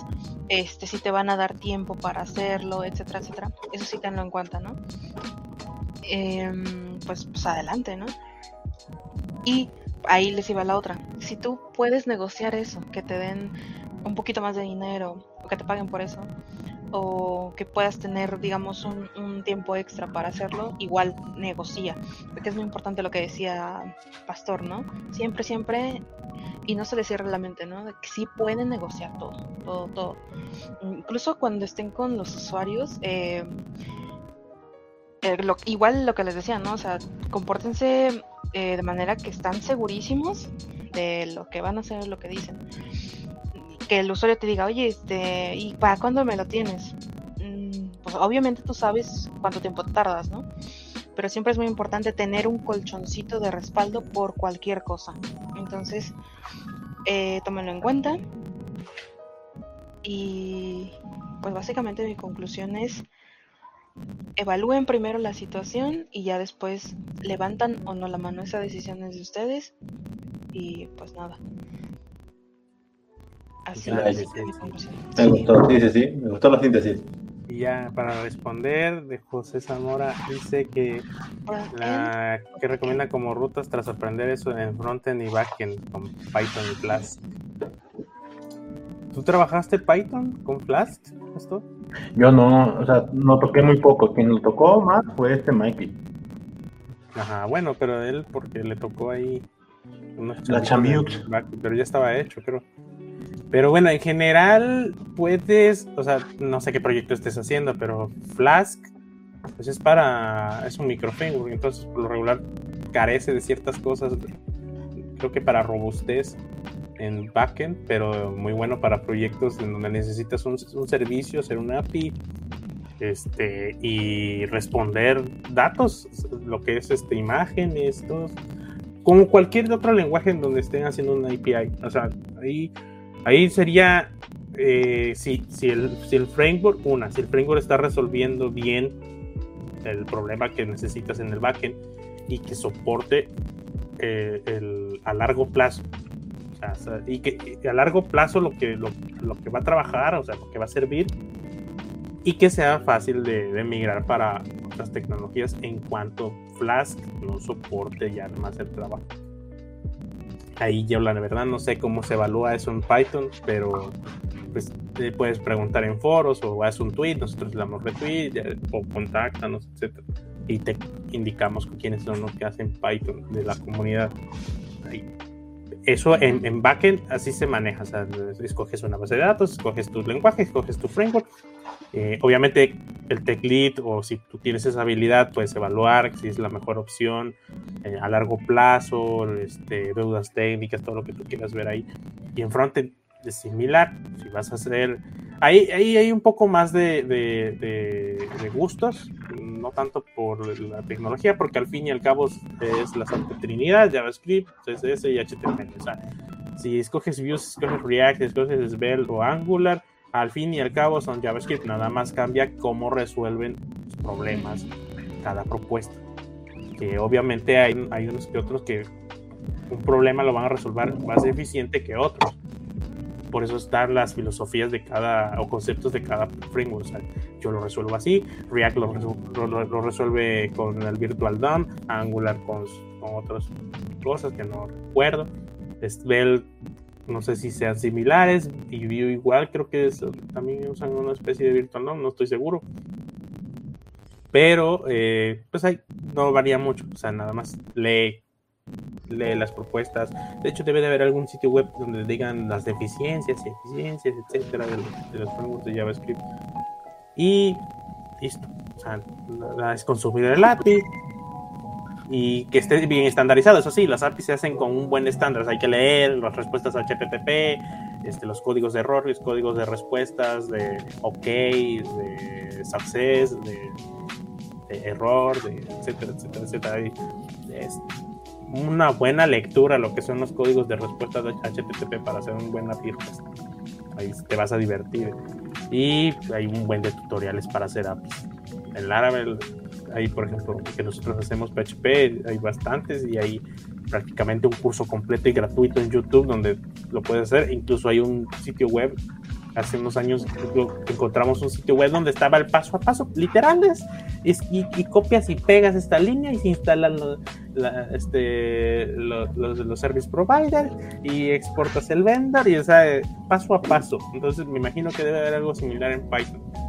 este, si te van a dar tiempo para hacerlo, etcétera, etcétera. Eso sí tenlo en cuenta, ¿no? Em, pues, pues adelante, ¿no? Y ahí les iba la otra. Si tú puedes negociar eso, que te den un poquito más de dinero, o que te paguen por eso, o que puedas tener, digamos, un, tiempo extra para hacerlo, igual negocia. Porque es muy importante lo que decía Pastor, ¿no? Siempre, siempre, y no se le cierre la mente, ¿no? Que sí pueden negociar todo, todo, todo. Incluso cuando estén con los usuarios, eh, eh, lo- igual lo que les decía, ¿no? O sea, compórtense eh, de manera que están segurísimos de lo que van a hacer, lo que dicen. Que el usuario te diga, oye, este, ¿y para cuándo me lo tienes? Mm, Pues obviamente tú sabes cuánto tiempo tardas, ¿no? Pero siempre es muy importante tener un colchoncito de respaldo por cualquier cosa. Entonces, eh, tómenlo en cuenta. Y pues básicamente mi conclusión es evalúen primero la situación y ya después levantan o no la mano. Esa decisión es de ustedes. Y pues nada. Así es. Me gustó, sí, sí, sí. Me gustó la síntesis. Y ya para responder, de José Zamora dice que la que recomienda como rutas tras aprender eso en frontend y backend con Python y Flask. ¿Tú trabajaste Python con Flask? ¿Esto? Yo no, o sea, no toqué muy poco. Quien lo tocó más fue este Mikey. Ajá, bueno, pero él porque le tocó ahí unos La back- pero ya estaba hecho, creo. Pero bueno, en general puedes, o sea, no sé qué proyecto estés haciendo, pero Flask pues es para es un microframework, entonces por lo regular carece de ciertas cosas, creo que para robustez en backend, pero muy bueno para proyectos en donde necesitas un, servicio, hacer una API, este y responder datos, lo que es este imágenes, todo, como cualquier otro lenguaje en donde estén haciendo una API, o sea, ahí ahí sería eh, si, si, el, si el framework, una, si el framework está resolviendo bien el problema que necesitas en el backend y que soporte eh, el, a largo plazo. Y que a largo plazo lo que, lo, lo que va a trabajar, o sea, lo que va a servir, y que sea fácil de, de migrar para otras tecnologías en cuanto Flask no soporte ya más el trabajo. Ahí yo la verdad no sé cómo se evalúa eso en Python, pero pues te puedes preguntar en foros o haz un tweet, nosotros le damos retweet o contáctanos, etcétera y te indicamos quiénes son los que hacen Python de la comunidad. Eso en, en backend así se maneja, o sea, escoges una base de datos, escoges tu lenguaje, escoges tu framework. Eh, obviamente el tech lead o si tú tienes esa habilidad puedes evaluar si es la mejor opción eh, a largo plazo, este, deudas técnicas, todo lo que tú quieras ver ahí. Y en frontend es similar, si vas a hacer... Ahí, ahí hay un poco más de, gustos, no tanto por la tecnología, porque al fin y al cabo es la Santa Trinidad, JavaScript, CSS y HTML. O sea, si escoges Vue, si escoges React, si escoges Svelte o Angular, al fin y al cabo son JavaScript, nada más cambia cómo resuelven los problemas cada propuesta. Que obviamente hay, hay unos que otros que un problema lo van a resolver más eficiente que otros. por eso están las filosofías de cada, o conceptos de cada framework. O sea, yo lo resuelvo así, React lo, resuelve con el Virtual DOM, Angular con, otras cosas que no recuerdo. Svelte, no sé si sean similares, y igual, creo que también usan una especie de Virtual DOM, no estoy seguro. Pero, eh, pues ahí no varía mucho, o sea, nada más lee lee las propuestas. De hecho, debe de haber algún sitio web donde digan las deficiencias y eficiencias, etcétera, de, los frameworks de JavaScript. Y listo. O sea, es consumir el API y que esté bien estandarizado. Eso sí, las APIs se hacen con un buen estándar. hay que leer las respuestas HTTP, este, los códigos de error, los códigos de respuestas, de OK, de success, de, error, de etcétera, etcétera, etcétera. Y, una buena lectura lo que son los códigos de respuesta de HTTP para hacer un buen API Ahí te vas a divertir. Y hay un buen de tutoriales para hacer APIs. En Laravel, ahí por ejemplo, que nosotros hacemos PHP, hay bastantes y hay prácticamente un curso completo y gratuito en YouTube donde lo puedes hacer. Incluso hay un sitio web hace unos años encontramos un sitio web donde estaba el paso a paso, literales, y, copias y pegas esta línea y se instalan este, los, service providers y exportas el vendor y o paso a paso. Entonces me imagino que debe haber algo similar en Python.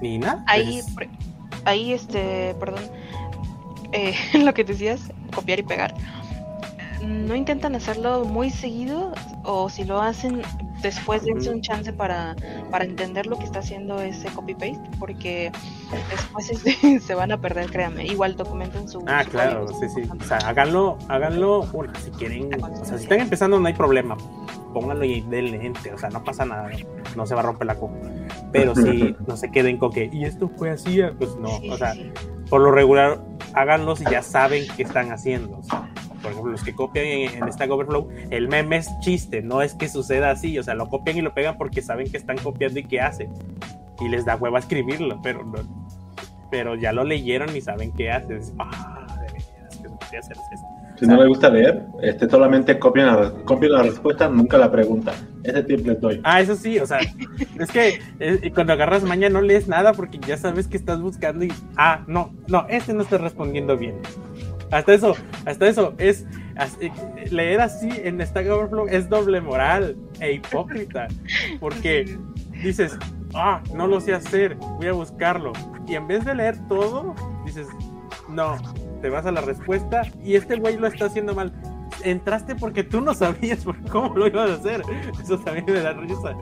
Ni nada. Ahí, pues, ahí este, perdón, eh, lo que decías, copiar y pegar no intentan hacerlo muy seguido o si lo hacen después dense un chance para, para entender lo que está haciendo ese copy-paste, porque después se van a perder, créanme. Igual documenten su. Ah, claro, sí, sí. O sea, háganlo, háganlo, porque si quieren, o sea, si están empezando no hay problema, pónganlo y denle gente, o sea, no pasa nada, no se va a romper la copa. Pero si no se queden con que, y esto fue así, pues no, o sea, por lo regular, háganlo si ya saben qué están haciendo. O sea, por ejemplo, los que copian en, Stack Overflow, el meme es chiste, no es que suceda así, o sea, lo copian y lo pegan porque saben que están copiando y qué hace. Y les da hueva escribirlo, pero, pero ya lo leyeron y saben qué hace. Ah, que hacer Si no le gusta leer, este, solamente copian la, copian la respuesta, nunca la pregunta. Ese tiempo les doy. Ah, eso sí, o sea, es que eh, cuando agarras mañana no lees nada porque ya sabes que estás buscando y, ah, no, no, este no está respondiendo bien. Hasta eso, hasta eso, es eh, leer así en Stack Overflow es doble moral e hipócrita. Porque dices, ah, no lo sé hacer, voy a buscarlo. Y en vez de leer todo, dices, no, te vas a la respuesta y este güey lo está haciendo mal. Entraste porque tú no sabías cómo lo ibas a hacer. Eso también me da risa.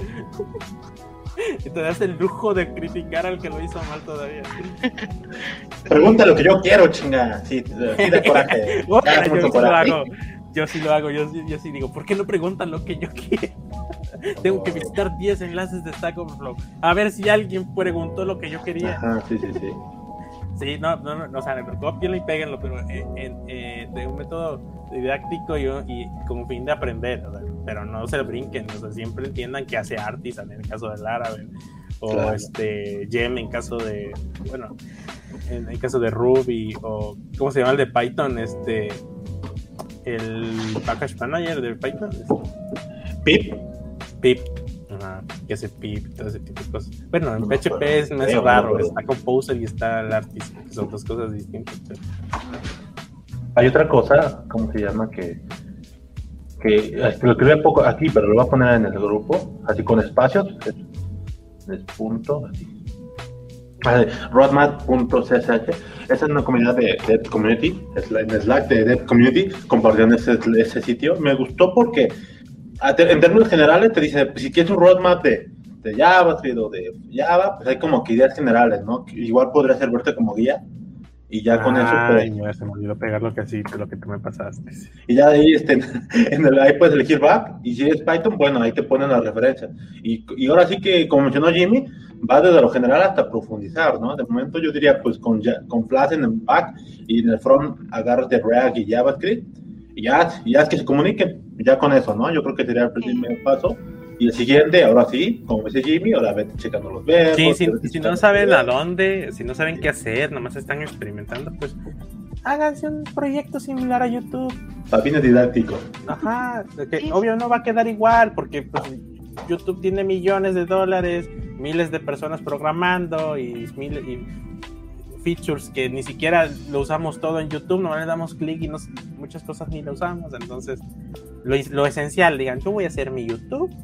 y te das el lujo de criticar al que lo hizo mal todavía. Pregunta lo que yo quiero, chinga. Sí, de coraje. yo, sí lo hago. Yo sí lo hago. Yo, yo sí digo, ¿por qué no preguntan lo que yo quiero? Tengo que visitar 10 enlaces de Stack Overflow. A ver si alguien preguntó lo que yo quería. Ajá, sí, sí, sí. Sí, no, no, no, o sea, copienlo y péguenlo, pero en, de un método didáctico y, y como fin de aprender, pero no se lo brinquen, o sea, siempre entiendan que hace Artisan en el caso del árabe, o este Gem en caso de, bueno, en el caso de Ruby, o ¿cómo se llama el de Python? Este, el package manager de Python. Pip. Pip, que hace pip, todo ese tipo de cosas. Bueno, en PHP es más raro, está Composer y está el Artist, que son dos cosas distintas. Hay otra cosa, ¿cómo se llama? Que, que lo escribí poco aquí, pero lo voy a poner en el grupo, así con espacios, es, punto, así. Roadmap.csh, esa es una comunidad de Dev Community, en Slack de Dev Community, compartieron ese, ese sitio. Me gustó porque en términos generales te dice, si quieres un roadmap de, de JavaScript o de Java, pues hay como que ideas generales, ¿no? Igual podría servirte como guía. Y ya con eso. Pues, se me olvidó pegar lo que así, lo que tú me pasaste. Y ya ahí, este, en el, ahí puedes elegir back. Y si es Python, bueno, ahí te ponen la referencia. Y, y ahora sí que, como mencionó Jimmy, va desde lo general hasta profundizar, ¿no? De momento yo diría, pues con, con Flash en el back y en el front agarras de React y JavaScript. Y ya, y ya es que se comuniquen ya con eso, ¿no? Yo creo que sería el primer paso. Y el siguiente, ahora sí, como dice Jimmy, ahora vete checando los verbos. Sí, si, no saben a dónde, si no saben qué hacer, nomás están experimentando, pues háganse un proyecto similar a YouTube. Papino didáctico. Ajá, que obvio no va a quedar igual porque pues, YouTube tiene millones de dólares, miles de personas programando y, y features que ni siquiera lo usamos todo en YouTube, no le damos clic y muchas cosas ni lo usamos. Entonces, lo, lo esencial, digan, yo voy a hacer mi YouTube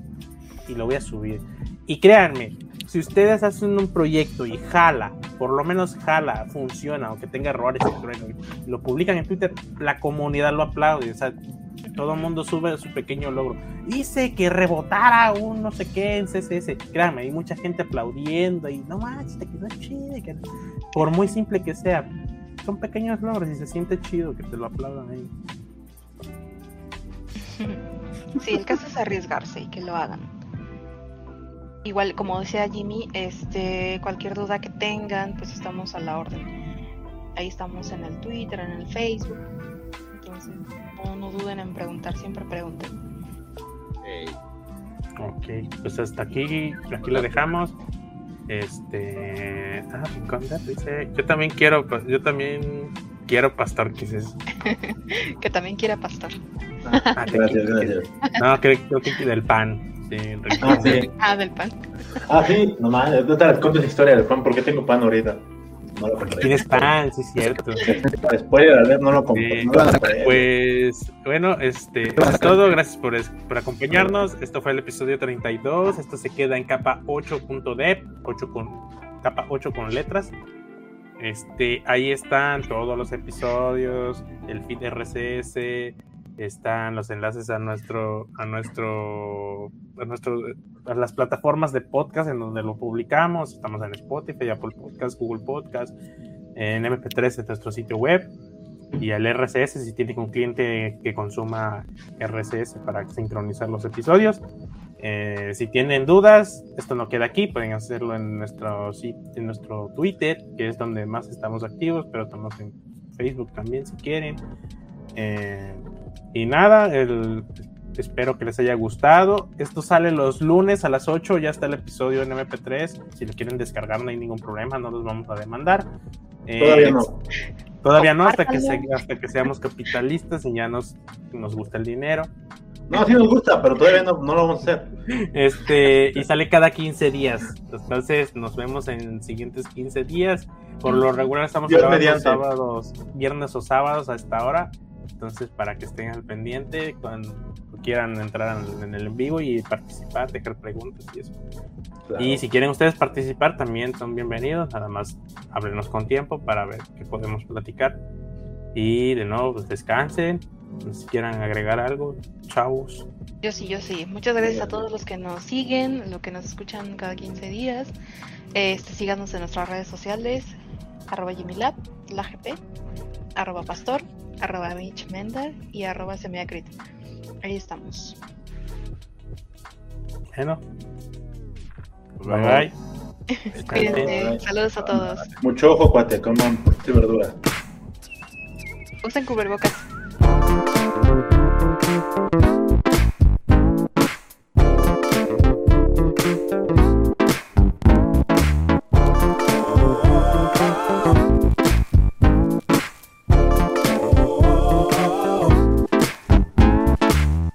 y lo voy a subir. Y créanme, si ustedes hacen un proyecto y jala, por lo menos jala, funciona, aunque tenga errores, lo publican en Twitter, la comunidad lo aplaude. O sea, todo el mundo sube su pequeño logro. Dice que rebotara un no sé qué en CSS. Créanme, hay mucha gente aplaudiendo y no manches, te quedó chido. Por muy simple que sea, son pequeños logros y se siente chido que te lo aplaudan ahí. Sí, el caso es arriesgarse y que lo hagan. Igual, como decía Jimmy, este, cualquier duda que tengan, pues estamos a la orden. Ahí estamos en el Twitter, en el Facebook. Entonces, no, duden en preguntar, siempre pregunten. Ok, pues hasta aquí, aquí lo dejamos. Este, ah, dice, yo también quiero, yo también quiero pastor, ¿qué es eso? que también quiera pastor. Ah, gracias, gracias. No, creo que del pan. Ah, sí, ah, del pan. Ah, sí, nomás, no te cuento la historia del pan, porque tengo pan ahorita. No lo Tienes pan, sí, es cierto. Después de ver, no lo compré. pues bueno, este, es todo. Gracias por, por acompañarnos. Esto fue el episodio 32. Esto se queda en capa 8.dep, 8 con capa 8 con letras. Este, ahí están todos los episodios, el feed RCS, están los enlaces a nuestro a nuestro a nuestro a las plataformas de podcast en donde lo publicamos. Estamos en Spotify Apple Podcast Google Podcast en MP3 en nuestro sitio web y el RCS si tiene un cliente que consuma RCS para sincronizar los episodios. Eh, si tienen dudas esto no queda aquí pueden hacerlo en nuestro en nuestro Twitter que es donde más estamos activos pero estamos en Facebook también si quieren. Eh, y nada, el, espero que les haya gustado. Esto sale los lunes a las 8, ya está el episodio en MP3. Si lo quieren descargar no hay ningún problema, no los vamos a demandar. Eh, todavía no. Todavía no, hasta que, hasta que seamos capitalistas y ya nos, nos gusta el dinero. No, sí nos gusta, pero todavía no, no, lo vamos a hacer. Este, y sale cada 15 días. Entonces, nos vemos en siguientes 15 días. Por lo regular estamos grabando sábados, viernes o sábados a esta hora. Entonces, para que estén al pendiente cuando quieran entrar en el en vivo y participar, dejar preguntas y eso. Y si quieren ustedes participar, también son bienvenidos. Nada más háblenos con tiempo para ver qué podemos platicar. Y de nuevo, pues descansen. Si quieran agregar algo, chavos. Yo sí, yo sí. Muchas gracias a todos los que nos siguen, los que nos escuchan cada 15 días. Este, síganos en nuestras redes sociales, arroba Lab, la GP, arroba Pastor, arroba Menda y arroba Semiacrit. Ahí estamos. Bueno. Bye bye. Saludos a todos. Mucho ojo, cuate, coman verdura. Usen cubrebocas.